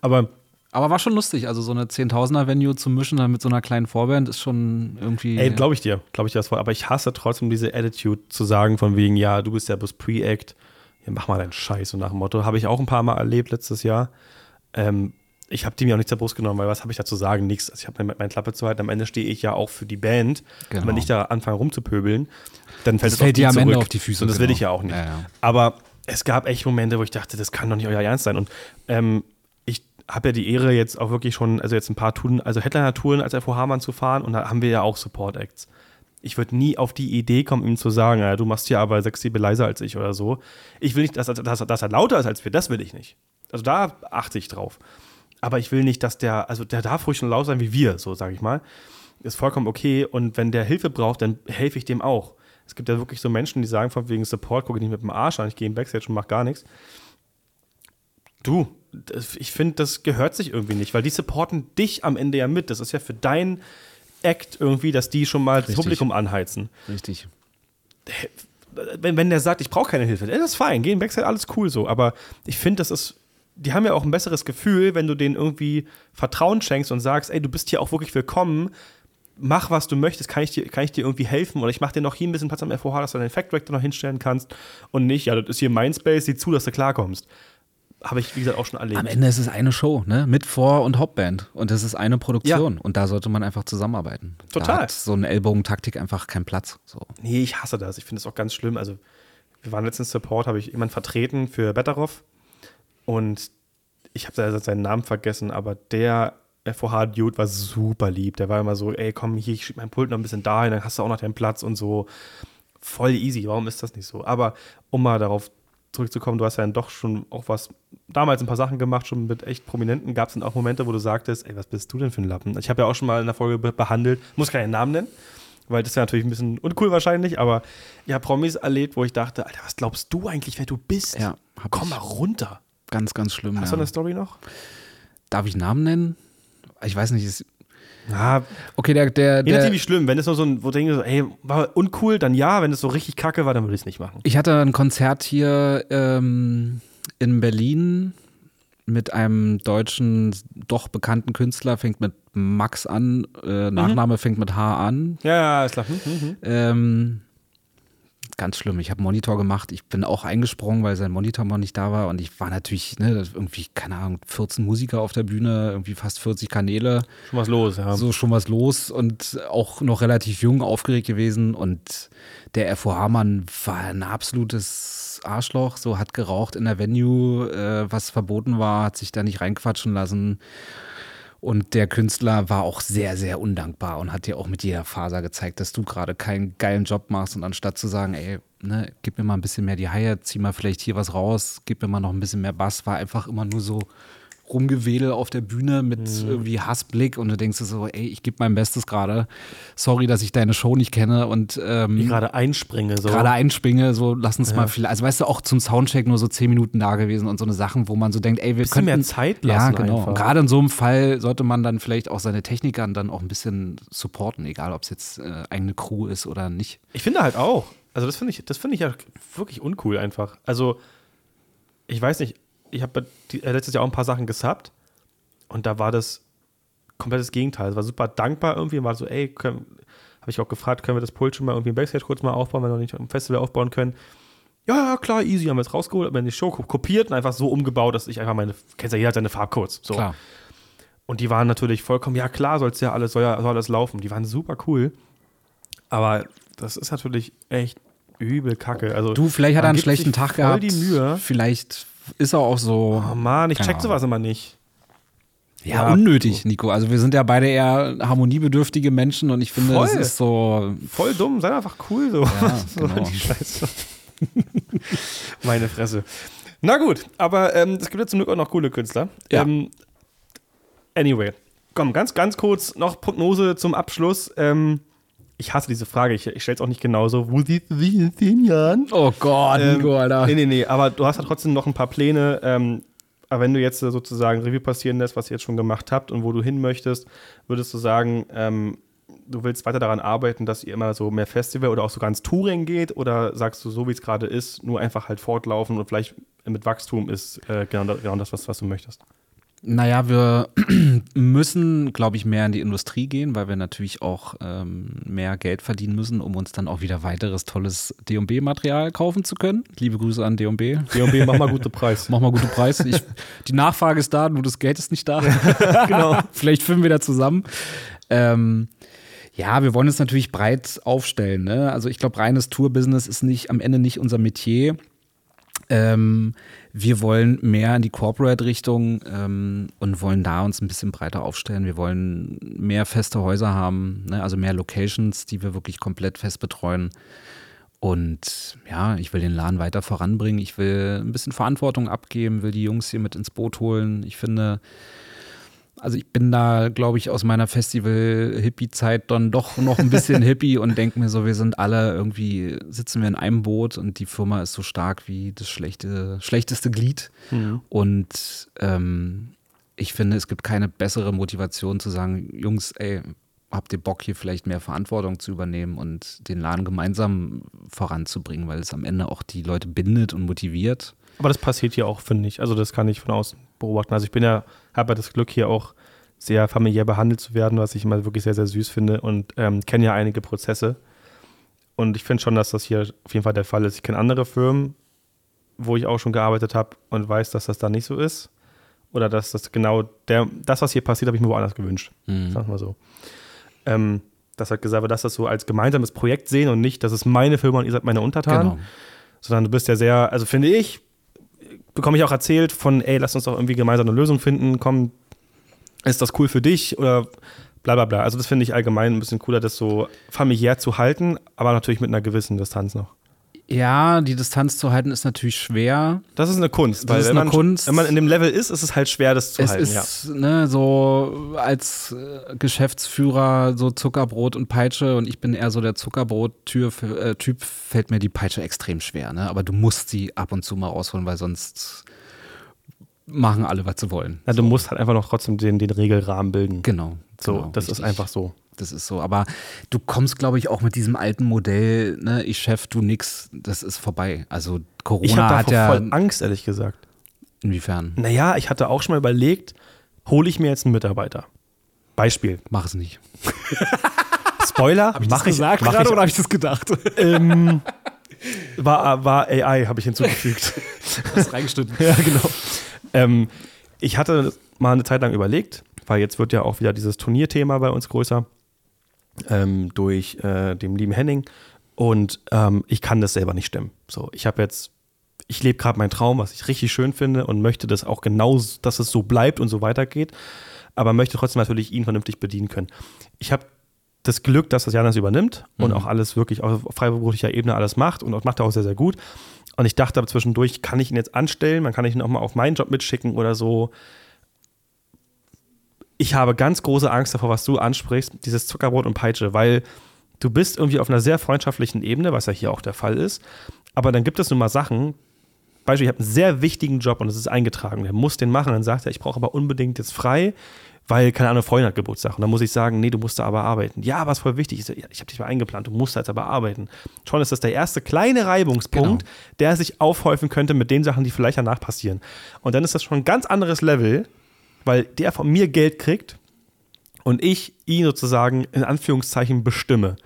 Aber Aber war schon lustig. Also so eine 10.000er-Venue zu mischen dann mit so einer kleinen Vorband ist schon irgendwie. Ey, glaube ich dir, glaube ich dir das voll. Aber ich hasse trotzdem diese Attitude zu sagen, von wegen, ja, du bist ja bloß Pre-Act, ja, mach mal deinen Scheiß, so nach dem Motto. Habe ich auch ein paar Mal erlebt letztes Jahr. Ähm, ich habe die mir auch nicht zur Brust genommen, weil was habe ich da zu sagen? Nichts. Also ich habe meine, meine Klappe zu halten. Am Ende stehe ich ja auch für die Band. Genau. Und wenn ich da anfange rumzupöbeln, dann fällt Das es fällt auf die dir am Ende zurück. auf die Füße, Und das will genau. ich ja auch nicht. Ja, ja. Aber es gab echt Momente, wo ich dachte, das kann doch nicht euer Ernst sein. Und ähm, habe ja die Ehre, jetzt auch wirklich schon, also jetzt ein paar Touren, also Headliner-Touren als FO Hamann zu fahren und da haben wir ja auch Support-Acts. Ich würde nie auf die Idee kommen, ihm zu sagen, ja, du machst hier aber sechs DB leiser als ich oder so. Ich will nicht, dass, dass, dass er lauter ist als wir, das will ich nicht. Also da achte ich drauf. Aber ich will nicht, dass der, also der darf ruhig schon laut sein wie wir, so sage ich mal. Ist vollkommen okay. Und wenn der Hilfe braucht, dann helfe ich dem auch. Es gibt ja wirklich so Menschen, die sagen von wegen Support, gucke ich nicht mit dem Arsch an, ich gehe in Backstage und mache gar nichts. Du, ich finde, das gehört sich irgendwie nicht, weil die supporten dich am Ende ja mit. Das ist ja für dein Act irgendwie, dass die schon mal das Richtig. Publikum anheizen. Richtig. Wenn, wenn der sagt, ich brauche keine Hilfe, dann ist das fein, geh in Backstage, alles cool so. Aber ich finde, das ist, die haben ja auch ein besseres Gefühl, wenn du denen irgendwie Vertrauen schenkst und sagst, ey, du bist hier auch wirklich willkommen, mach, was du möchtest, kann ich dir, kann ich dir irgendwie helfen oder ich mache dir noch hier ein bisschen Platz am FOH, dass du deinen Fact Director noch hinstellen kannst und nicht, ja, das ist hier mein Space, sieh zu, dass du klarkommst. Habe ich, wie gesagt, auch schon erlebt. Am Ende ist es eine Show, ne? Mit Vor- und Hauptband. Und das ist eine Produktion. Und da sollte man einfach zusammenarbeiten. Da Total. hat so eine Ellbogentaktik einfach keinen Platz. So. Nee, ich hasse das. Ich finde es auch ganz schlimm. Also, wir waren letztens Support, habe ich jemanden vertreten für Betteroff und ich habe da seinen Namen vergessen, aber der FOH-Dude war super lieb. Der war immer so, ey, komm hier, ich schieb mein Pult noch ein bisschen dahin, dann hast du auch noch deinen Platz und so. Voll easy. Warum ist das nicht so? Aber um mal darauf zurückzukommen, du hast ja dann doch schon auch was, damals ein paar Sachen gemacht, schon mit echt Prominenten. Gab es dann auch Momente, wo du sagtest, ey, was bist du denn für ein Lappen? Ich habe ja auch schon mal in der Folge be behandelt, muss keinen Namen nennen, weil das wäre natürlich ein bisschen uncool wahrscheinlich, aber ja, Promis erlebt, wo ich dachte, Alter, was glaubst du eigentlich, wer du bist? Ja, Komm ich. mal runter. Ganz, ganz schlimm. Hast ja. du eine Story noch? Darf ich Namen nennen? Ich weiß nicht. Ist, Ja, okay, der, der, je nachdem, wie schlimm. Wenn es nur so ein, wo du denkst, so, ey, war uncool, dann ja. Wenn es so richtig kacke war, dann würde ich es nicht machen. Ich hatte ein Konzert hier ähm, in Berlin mit einem deutschen, doch bekannten Künstler, fängt mit Max an, äh, Nachname fängt mit H an. Ja, ja, ist klar. Hm, hm, hm. Ähm, ganz schlimm. Ich habe einen Monitor gemacht. Ich bin auch eingesprungen, weil sein Monitor mal nicht da war. Und ich war natürlich, ne, irgendwie, keine Ahnung, 14 Musiker auf der Bühne, irgendwie fast 40 Kanäle. Schon was los, ja. so schon was los und auch noch relativ jung aufgeregt gewesen und der FOH-Mann war ein absolutes Arschloch, so hat geraucht in der Venue, äh, was verboten war, hat sich da nicht reinquatschen lassen und der Künstler war auch sehr, sehr undankbar und hat dir auch mit jeder Faser gezeigt, dass du gerade keinen geilen Job machst. Und anstatt zu sagen, ey, ne, gib mir mal ein bisschen mehr die Haie, zieh mal vielleicht hier was raus, gib mir mal noch ein bisschen mehr Bass, war einfach immer nur so rumgewedel auf der Bühne mit irgendwie Hassblick und du denkst so, ey, ich gebe mein Bestes gerade. Sorry, dass ich deine Show nicht kenne und ähm, gerade einspringe, so. gerade einspringe, so lass uns mal viel, also weißt du, auch zum Soundcheck nur so zehn Minuten da gewesen und so eine Sachen, wo man so denkt, ey, wir Bisschen könnten mehr Zeit Ja, lassen genau. einfach. Und gerade in so einem Fall sollte man dann vielleicht auch seine Techniker dann auch ein bisschen supporten, egal ob es jetzt äh, eigene Crew ist oder nicht. Ich finde halt auch. Also das finde ich, das finde ich ja wirklich uncool einfach. Also ich weiß nicht, ich habe äh, letztes Jahr auch ein paar Sachen gesubbt und da war das komplettes Gegenteil. Es war super dankbar irgendwie und war so, ey, habe ich auch gefragt, können wir das Pult schon mal irgendwie im Backstage kurz mal aufbauen, wenn wir noch nicht im Festival aufbauen können. Ja, ja, klar, easy, haben wir es rausgeholt, haben wir die Show kopiert und einfach so umgebaut, dass ich einfach meine, kennst ja, jeder hat seine Farbcodes. So. Klar. Und die waren natürlich vollkommen, ja klar, soll es ja alles, soll ja soll alles laufen. Die waren super cool. Aber das ist natürlich echt übel kacke. Also, Du, vielleicht hat er einen schlechten Tag gehabt. die Mühe. Vielleicht ist er auch so. Oh Mann, ich check Ahnung. sowas immer nicht. Ja, Ja, unnötig, Nico. Also wir sind ja beide eher harmoniebedürftige Menschen und ich finde, Voll. das ist so. Voll dumm, sei einfach cool so. so genau. Scheiße. Meine Fresse. Na gut, aber ähm, es gibt ja zum Glück auch noch coole Künstler. Ja. Ähm, anyway, komm, ganz, ganz kurz noch Prognose zum Abschluss. Ähm, ich hasse diese Frage, ich, ich stelle es auch nicht genauso. Wo siehst du dich in zehn Jahren? Oh Gott, Ähm, Nico, Alter. Nee, nee, nee, aber du hast ja trotzdem noch ein paar Pläne. Ähm, aber wenn du jetzt äh, sozusagen Revue passieren lässt, was ihr jetzt schon gemacht habt und wo du hin möchtest, würdest du sagen, ähm, du willst weiter daran arbeiten, dass ihr immer so mehr Festival oder auch sogar ins Touring geht? Oder sagst du, so wie es gerade ist, nur einfach halt fortlaufen und vielleicht mit Wachstum ist äh, genau, genau das, was, was du möchtest? Naja, wir müssen, glaube ich, mehr in die Industrie gehen, weil wir natürlich auch ähm, mehr Geld verdienen müssen, um uns dann auch wieder weiteres tolles D&B-Material kaufen zu können. Liebe Grüße an D&B. B&B, mach mal gute Preis. Mach mal gute Preise. Ich, die Nachfrage ist da, nur das Geld ist nicht da. genau. Vielleicht finden wir da zusammen. Ähm, ja, wir wollen es natürlich breit aufstellen. Ne? Also ich glaube, reines Tour-Business ist nicht am Ende nicht unser Metier. Ähm, wir wollen mehr in die Corporate-Richtung ähm, und wollen da uns ein bisschen breiter aufstellen. Wir wollen mehr feste Häuser haben, ne? also mehr Locations, die wir wirklich komplett fest betreuen. Und ja, ich will den Laden weiter voranbringen. Ich will ein bisschen Verantwortung abgeben, will die Jungs hier mit ins Boot holen. Ich finde, also ich bin da, glaube ich, aus meiner Festival-Hippie-Zeit dann doch noch ein bisschen Hippie und denke mir so, wir sind alle irgendwie, sitzen wir in einem Boot und die Firma ist so stark wie das schlechte, schlechteste Glied. Und ähm, ich finde, es gibt keine bessere Motivation zu sagen, Jungs, ey, habt ihr Bock hier vielleicht mehr Verantwortung zu übernehmen und den Laden gemeinsam voranzubringen, weil es am Ende auch die Leute bindet und motiviert. Aber das passiert hier auch, finde ich. Also das kann ich von außen beobachten. Also ich bin ja, habe das Glück, hier auch sehr familiär behandelt zu werden, was ich immer wirklich sehr, sehr süß finde und ähm, kenne ja einige Prozesse. Und ich finde schon, dass das hier auf jeden Fall der Fall ist. Ich kenne andere Firmen, wo ich auch schon gearbeitet habe und weiß, dass das da nicht so ist. Oder dass das genau der, das, was hier passiert, habe ich mir woanders gewünscht. Mhm. Sag mal so. Ähm, das hat gesagt, dass das so als gemeinsames Projekt sehen und nicht, das ist meine Firma und ihr seid meine Untertanen Genau. sondern du bist ja sehr, also finde ich, bekomme ich auch erzählt von, ey, lass uns doch irgendwie gemeinsam eine Lösung finden, komm, ist das cool für dich oder bla bla bla. Also das finde ich allgemein ein bisschen cooler, das so familiär zu halten, aber natürlich mit einer gewissen Distanz noch. Ja, die Distanz zu halten ist natürlich schwer. Das ist eine Kunst, weil ist wenn, man, Kunst. wenn man in dem Level ist, ist es halt schwer, das zu es halten. Ja. ist ne, so als äh, Geschäftsführer so Zuckerbrot und Peitsche und ich bin eher so der Zuckerbrot-Typ, äh, fällt mir die Peitsche extrem schwer. Ne? Aber du musst sie ab und zu mal rausholen, weil sonst machen alle, was sie wollen. Ja, du musst halt einfach noch trotzdem den, den Regelrahmen bilden. Genau. So, genau, das ist richtig. einfach so. Das ist so. Aber du kommst, glaube ich, auch mit diesem alten Modell, ne, ich Chef, du nix, das ist vorbei. Also Corona Ich habe hat ja. voll Angst, ehrlich gesagt. Inwiefern? Naja, ich hatte auch schon mal überlegt, hole ich mir jetzt einen Mitarbeiter? Beispiel. Mach es nicht. Spoiler, mach ich, mach ich, habe ich das gedacht? ähm, war, war AI, habe ich hinzugefügt. Das reingeschnitten. ja, genau. Ähm, ich hatte mal eine Zeit lang überlegt, weil jetzt wird ja auch wieder dieses Turnierthema bei uns größer, ähm, durch äh, dem lieben Henning. Und ähm, ich kann das selber nicht stemmen. So, ich habe jetzt, ich lebe gerade meinen Traum, was ich richtig schön finde und möchte das auch genau, dass es so bleibt und so weitergeht, aber möchte trotzdem natürlich ihn vernünftig bedienen können. Ich habe das Glück, dass das Janis übernimmt und Mhm. auch alles wirklich auf freiberuflicher Ebene alles macht und macht er auch sehr, sehr gut. Und ich dachte aber zwischendurch, kann ich ihn jetzt anstellen? Man kann ich ihn auch mal auf meinen Job mitschicken oder so. Ich habe ganz große Angst davor, was du ansprichst, dieses Zuckerbrot und Peitsche, weil du bist irgendwie auf einer sehr freundschaftlichen Ebene, was ja hier auch der Fall ist. Aber dann gibt es nun mal Sachen, Beispiel, ich habe einen sehr wichtigen Job und es ist eingetragen. Der muss den machen. Dann sagt er, ich brauche aber unbedingt jetzt frei, weil, keine Ahnung, Freundin hat Geburtstag. Und dann muss ich sagen, nee, du musst da aber arbeiten. Ja, ist voll wichtig. Ja, ich habe dich mal eingeplant, du musst da jetzt aber arbeiten. Schon ist das der erste kleine Reibungspunkt, Genau. der sich aufhäufen könnte mit den Sachen, die vielleicht danach passieren. Und dann ist das schon ein ganz anderes Level, weil der von mir Geld kriegt und ich ihn sozusagen in Anführungszeichen bestimme.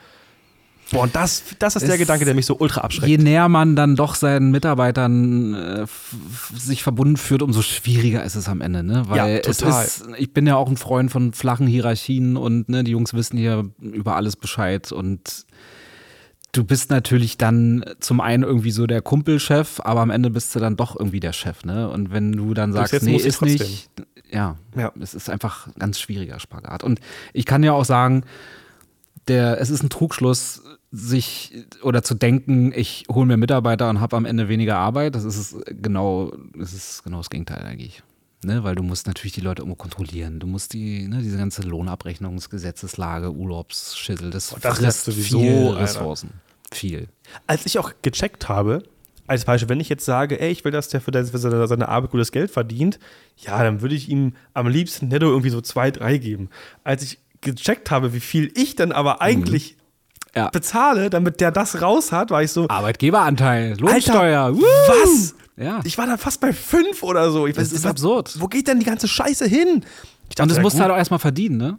Boah, und das, das ist der Es- Gedanke, der mich so ultra abschreckt. Je näher man dann doch seinen Mitarbeitern äh, sich verbunden führt, umso schwieriger ist es am Ende, ne? Weil Ja, total. ist, ich bin ja auch ein Freund von flachen Hierarchien und ne, die Jungs wissen hier über alles Bescheid und du bist natürlich dann zum einen irgendwie so der Kumpelchef, aber am Ende bist du dann doch irgendwie der Chef, ne? Und wenn du dann sagst, nee, ist nicht, ja, Ja. es ist einfach ein ganz schwieriger Spagat. Und ich kann ja auch sagen, der, es ist ein Trugschluss, sich oder zu denken, ich hole mir Mitarbeiter und habe am Ende weniger Arbeit. Das ist genau, das ist genau das Gegenteil eigentlich. Ne? Weil du musst natürlich die Leute irgendwo kontrollieren. Du musst die, ne, diese ganze Lohnabrechnungsgesetzeslage, Urlaubsschüttel, das, das frisst sowieso, viel Alter. Ressourcen. Viel. Als ich auch gecheckt habe, als Beispiel, wenn ich jetzt sage, ey, ich will, dass der für seine, seine Arbeit gutes Geld verdient, ja, dann würde ich ihm am liebsten netto irgendwie so zwei, drei geben. Als ich gecheckt habe, wie viel ich dann aber eigentlich Ja. bezahle, damit der das raus hat, war ich so, Arbeitgeberanteil, Lohnsteuer. Alter, was? Ja. Ich war da fast bei fünf oder so. Ich Das ist was- absurd. Wo geht denn die ganze Scheiße hin? Ich Und das ja, musst du halt auch erstmal verdienen, ne?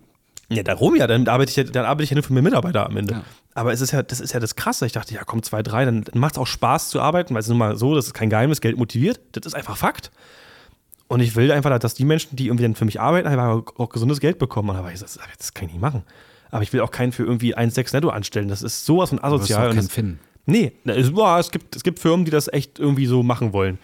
Ja, darum ja, dann arbeite ich ja, dann arbeite ich ja nur für meine Mitarbeiter am Ende. Ja. Aber es ist ja, das ist ja das Krasse. Ich dachte, ja, komm, zwei, drei, dann macht es auch Spaß zu arbeiten, weil es ist nun mal so, das ist kein Geheimnis, Geld motiviert. Das ist einfach Fakt. Und ich will einfach, dass die Menschen, die irgendwie dann für mich arbeiten, einfach auch gesundes Geld bekommen. Und da ich so, das, kann ich nicht machen. Aber ich will auch keinen für irgendwie 1,6 netto anstellen. Das ist sowas von Du wirst asozial. auch keinen finden. Nee, das ist, boah, es, gibt, es gibt Firmen, die das echt irgendwie so machen wollen.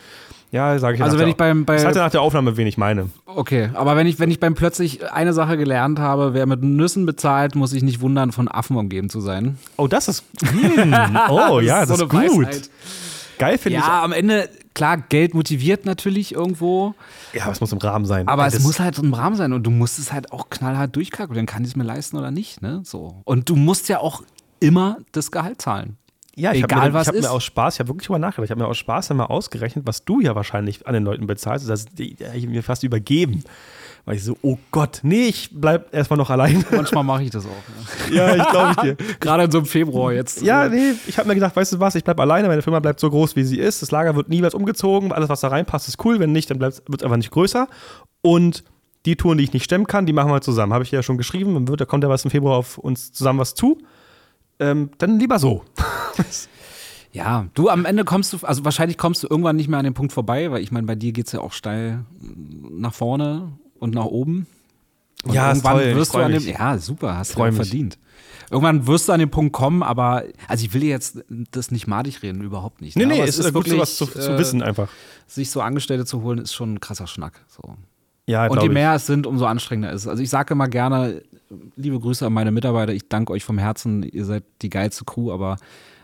Ja, sage ich Also wenn der- ich beim- bei- Ich hatte nach der Aufnahme, wen ich meine. Okay, aber wenn ich, wenn ich beim plötzlich eine Sache gelernt habe, wer mit Nüssen bezahlt, muss ich nicht wundern, von Affen umgeben zu sein. Oh, das ist. Hm, oh, ja, das ist, gut. Weisheit. Geil finde ich. Ja, am Ende, klar, Geld motiviert natürlich irgendwo, Ja, aber es muss im Rahmen sein. aber Ey, es das- muss halt im Rahmen sein und du musst es halt auch knallhart durchkalkulieren. Kann ich es mir leisten oder nicht, ne? So. Und du musst ja auch immer das Gehalt zahlen. Ja, ich Egal, mir, was ich hab ist. mir aus Spaß, ich habe wirklich drüber nachgedacht, ich habe mir aus Spaß dann mal ausgerechnet, was du ja wahrscheinlich an den Leuten bezahlst. Das die, ich mir fast übergeben. Weil ich so, oh Gott, nee, ich bleib erstmal noch allein. Manchmal mache ich das auch. ja, ich glaube dir. Ja. Gerade in so einem Februar jetzt. Ja, nee, ich habe mir gedacht, weißt du was, ich bleib alleine, meine Firma bleibt so groß, wie sie ist. Das Lager wird niemals umgezogen, alles, was da reinpasst, ist cool. Wenn nicht, dann wird es einfach nicht größer. Und die Touren, die ich nicht stemmen kann, die machen wir zusammen. Habe ich ja schon geschrieben, da kommt ja was im Februar auf uns zusammen was zu. Ähm, dann lieber so. Ja, du am Ende kommst du, also wahrscheinlich kommst du irgendwann nicht mehr an den Punkt vorbei, weil ich meine, bei dir geht es ja auch steil nach vorne und nach oben. Und Ja, ist irgendwann toll, ich wirst du an dem, mich. ja, super, hast du verdient. Irgendwann wirst du an den Punkt kommen, aber, also ich will jetzt das nicht madig reden, überhaupt nicht. Nee, ne? nee, es ist gut, sowas zu, zu äh, wissen einfach. Sich so Angestellte zu holen, ist schon ein krasser Schnack. So. Ja, Und je ich. mehr es sind, umso anstrengender ist es. Also ich sage immer gerne, liebe Grüße an meine Mitarbeiter, ich danke euch vom Herzen, ihr seid die geilste Crew, aber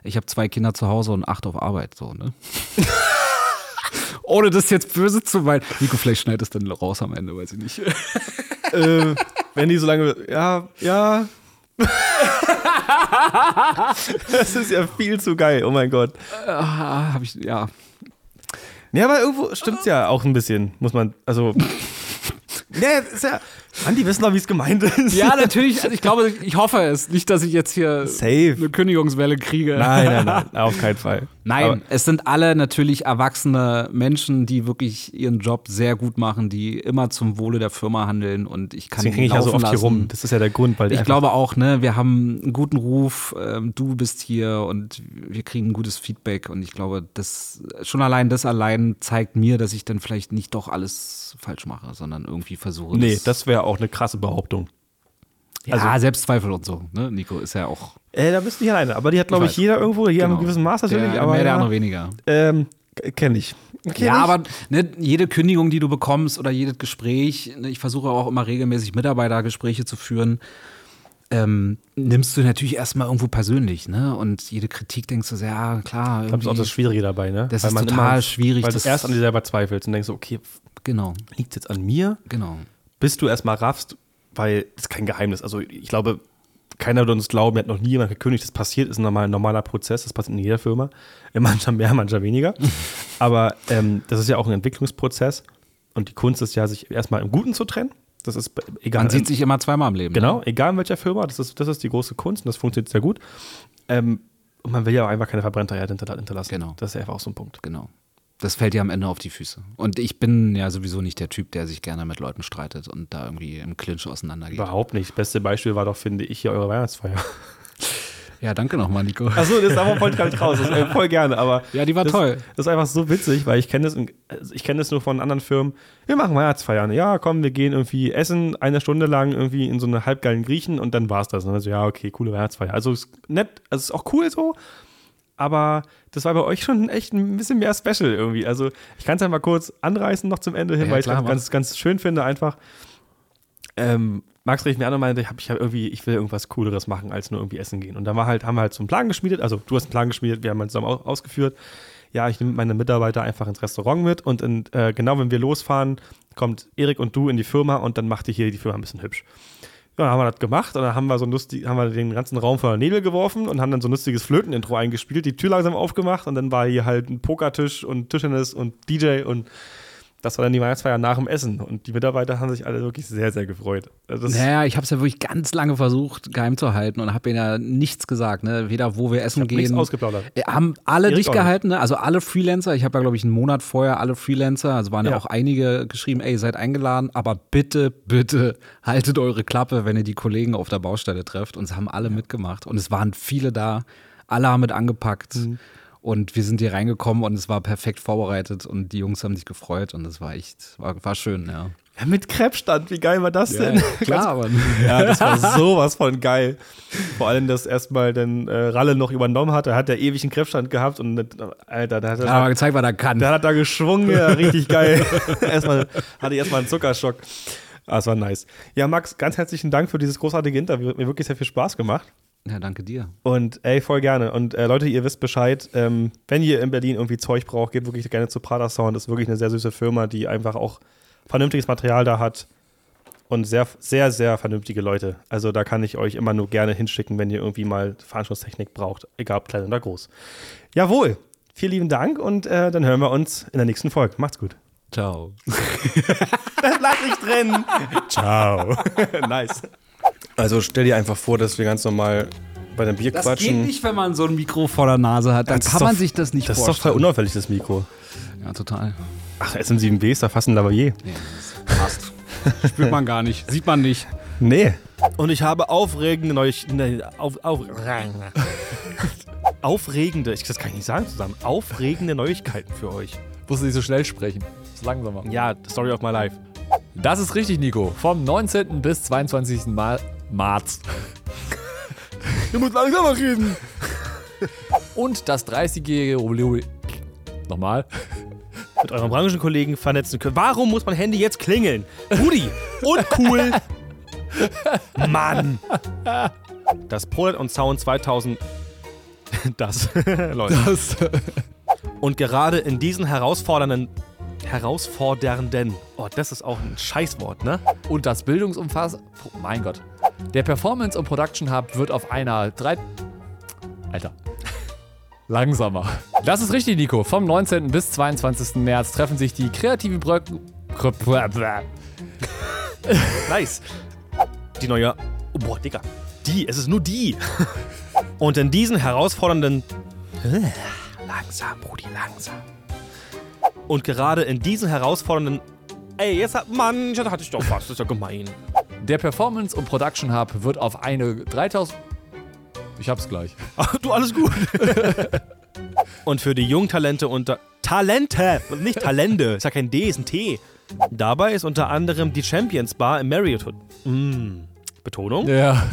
ich habe zwei Kinder zu Hause und acht auf Arbeit, so, ne? Ohne das jetzt böse zu meinen. Nico, vielleicht schneidet es dann raus am Ende, weiß ich nicht. äh, wenn die so lange. Ja, ja. das ist ja viel zu geil, oh mein Gott. ah, hab ich, ja. Ja, aber irgendwo stimmt's ja auch ein bisschen, muss man. Also. Ja, ist ja. Mann, die wissen doch, wie es gemeint ist. Ja, natürlich. Also ich glaube, ich hoffe es. Nicht, dass ich jetzt hier Safe. eine Kündigungswelle kriege. Nein, nein, nein, auf keinen Fall. Nein, Aber, es sind alle natürlich erwachsene Menschen, die wirklich ihren Job sehr gut machen, die immer zum Wohle der Firma handeln und ich kann deswegen ich ja so oft hier lassen. rum. Das ist ja der Grund, weil Ich glaube auch, ne, wir haben einen guten Ruf, ähm, du bist hier und wir kriegen ein gutes Feedback und ich glaube, das schon allein das allein zeigt mir, dass ich dann vielleicht nicht doch alles falsch mache, sondern irgendwie versuche. Nee, das wäre auch eine krasse Behauptung. ja, also- Selbstzweifel und so, ne? Nico ist ja auch Äh, da bist du nicht alleine. Aber die hat, glaube Ich ich, jeder irgendwo, hier genau, einem gewissen Maß natürlich. der, aber mehr, der andere weniger. ähm, kenne ich. Kenn Ja, ich. aber ne, jede Kündigung, die du bekommst oder jedes Gespräch, ne, ich versuche auch immer regelmäßig Mitarbeitergespräche zu führen, ähm, nimmst du natürlich erstmal irgendwo persönlich, ne? Und jede Kritik denkst du, so, ja, klar. Ich glaube, das ist auch das Schwierige dabei, ne? Das Weil ist total schwierig, Weil du erst an dir selber zweifelst und denkst, so, okay, Genau, liegt jetzt an mir? genau. Bis du erstmal raffst, weil das ist kein Geheimnis. Also ich glaube, keiner wird uns glauben, hat noch nie jemand gekündigt. Das passiert, ist ein normal, normaler Prozess, das passiert in jeder Firma. Mancher mehr, mancher weniger. Aber ähm, das ist ja auch ein Entwicklungsprozess. Und die Kunst ist ja, sich erstmal im Guten zu trennen. Das ist egal. Man sieht sich immer zweimal im Leben. Genau, Ne? egal in welcher Firma, das ist, das ist die große Kunst und das funktioniert sehr gut. Ähm, und man will ja auch einfach keine verbrannte Erde hinter- hinterlassen. Genau. Das ist ja einfach auch so ein Punkt. Genau. Das fällt dir am Ende auf die Füße. Und ich bin ja sowieso nicht der Typ, der sich gerne mit Leuten streitet und da irgendwie im Clinch auseinandergeht. Überhaupt nicht. Das beste Beispiel war doch, finde ich, hier eure Weihnachtsfeier. Ja, danke nochmal, Nico. Achso, das ist aber voll gar nicht raus. Das, äh, voll gerne, aber. Ja, die war das, toll. Das ist einfach so witzig, weil ich kenne das, also ich kenne das nur von anderen Firmen. Wir machen Weihnachtsfeiern. Ja, komm, wir gehen irgendwie essen, eine Stunde lang irgendwie in so eine halbgeilen Griechen und dann war's das. Und dann so, ja, okay, coole Weihnachtsfeier. Also ist nett, also ist auch cool so, aber das war bei euch schon echt ein bisschen mehr special irgendwie. Also ich kann es ja mal kurz anreißen noch zum Ende hin, Ja, weil ich klar, es ganz, ganz schön finde einfach. Ähm, Max rief mir an und meinte, ich, hab, ich, hab irgendwie, ich will irgendwas Cooleres machen, als nur irgendwie essen gehen. Und dann war halt, haben wir halt so einen Plan geschmiedet. Also du hast einen Plan geschmiedet, wir haben halt zusammen au- ausgeführt. Ja, ich nehme meine Mitarbeiter einfach ins Restaurant mit und in, äh, genau wenn wir losfahren, kommt Erik und du in die Firma und dann macht ihr hier die Firma ein bisschen hübsch. Ja, dann haben wir das gemacht und dann haben wir so lustig, haben wir den ganzen Raum voller Nebel geworfen und haben dann so ein lustiges Flötenintro eingespielt, die Tür langsam aufgemacht und dann war hier halt ein Pokertisch und Tischtennis und DJ und das war dann die Weihnachtsfeier nach dem Essen und die Mitarbeiter haben sich alle wirklich sehr, sehr gefreut. Also das, Naja, ich habe es ja wirklich ganz lange versucht, geheim zu halten und habe ihnen ja nichts gesagt. Ne? Weder wo wir essen nichts gehen. ausgeplaudert. Äh, Haben alle dicht nicht. gehalten, ne? also alle Freelancer. Ich habe ja, glaube ich, einen Monat vorher alle Freelancer, also waren ja. Ja. auch einige geschrieben, ey, ihr seid eingeladen, aber bitte, bitte haltet eure Klappe, wenn ihr die Kollegen auf der Baustelle trefft. Und es haben alle mitgemacht. Und es waren viele da, alle haben mit angepackt. Mhm. Und wir sind hier reingekommen und es war perfekt vorbereitet und die Jungs haben sich gefreut und es war echt, war, war schön, ja. Ja, mit Krebsstand, wie geil war das denn? klar, aber Ja, das war sowas von geil. Vor allem, dass erstmal dann äh, Ralle noch übernommen hat. Er hat ja ewig einen Krebsstand gehabt und äh, Alter, da hat er, hat aber gezeigt, was er kann. der hat da geschwungen, ja, richtig geil. erstmal hatte ich erstmal einen Zuckerschock. Ah, das war nice. Ja, Max, ganz herzlichen Dank für dieses großartige Interview. Hat mir wirklich sehr viel Spaß gemacht. Ja, danke dir. Und ey, voll gerne. Und äh, Leute, ihr wisst Bescheid, ähm, wenn ihr in Berlin irgendwie Zeug braucht, geht wirklich gerne zu Prada Sound. Das ist wirklich eine sehr süße Firma, die einfach auch vernünftiges Material da hat. Und sehr, sehr, sehr vernünftige Leute. Also da kann ich euch immer nur gerne hinschicken, wenn ihr irgendwie mal Veranstaltungstechnik braucht, egal ob klein oder groß. Jawohl, vielen lieben Dank und äh, dann hören wir uns in der nächsten Folge. Macht's gut. Ciao. Lass ich drin. Ciao. nice. Also stell dir einfach vor, dass wir ganz normal bei dem Bier Das quatschen. geht nicht, wenn man so ein Mikro vor der Nase hat. Dann Das ist kann doch- man sich das nicht Das ist doch voll vorstellen. unauffällig, das Mikro. ja, total. Ach, SM7B ist da fast ein Lavalier. Nee, das passt. Spürt man gar nicht. Sieht man nicht. Nee. Und ich habe aufregende Neuigkeiten. Ne, auf, auf, aufregende, ich, das kann ich nicht sagen zusammen. Aufregende Neuigkeiten für euch. Musst du nicht so schnell sprechen. So langsamer. Ja, Story of my life. Das ist richtig, Nico. Vom 19. bis 22. Ma März. Du musst langsamer reden. Und das 30-jährige Jubiläum. Nochmal. Mit euren Branchenkollegen vernetzen können. Warum muss mein Handy jetzt klingeln? Rudi, uncool. Mann. Das Prolet und Sound 2000. Das. Leute. Das, Und gerade in diesen herausfordernden. Herausfordernden. Oh, das ist auch ein Scheißwort, ne? und das Bildungsumfass. Oh mein Gott. Der Performance und Production Hub wird auf einer 3. Alter. Langsamer. Das ist richtig, Nico. Vom 19. bis 22. März treffen sich die kreativen Bröcken. Nice. Die neue. Oh, boah, Digga. Die, es ist nur die. Und in diesen herausfordernden. Langsam, Brudi, langsam. Und gerade in diesen herausfordernden. Ey, jetzt hat. Mann, das hatte ich doch fast. Das ist ja gemein. Der Performance und Production Hub wird auf eine 3000. Ich hab's gleich. Ach, du, alles gut. Und für die Jungtalente unter. Talente! Nicht Talente. Ist ja kein D, ist ein T. Dabei ist unter anderem die Champions Bar im Marriott. Mm. Betonung? Ja.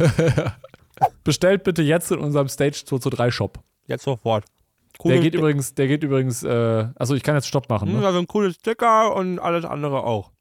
Bestellt bitte jetzt in unserem Stage 2 zu 3 Shop. Jetzt sofort. Der geht übrigens, der geht übrigens, äh, also ich kann jetzt Stopp machen. Ne? Also ein cooles Sticker und alles andere auch.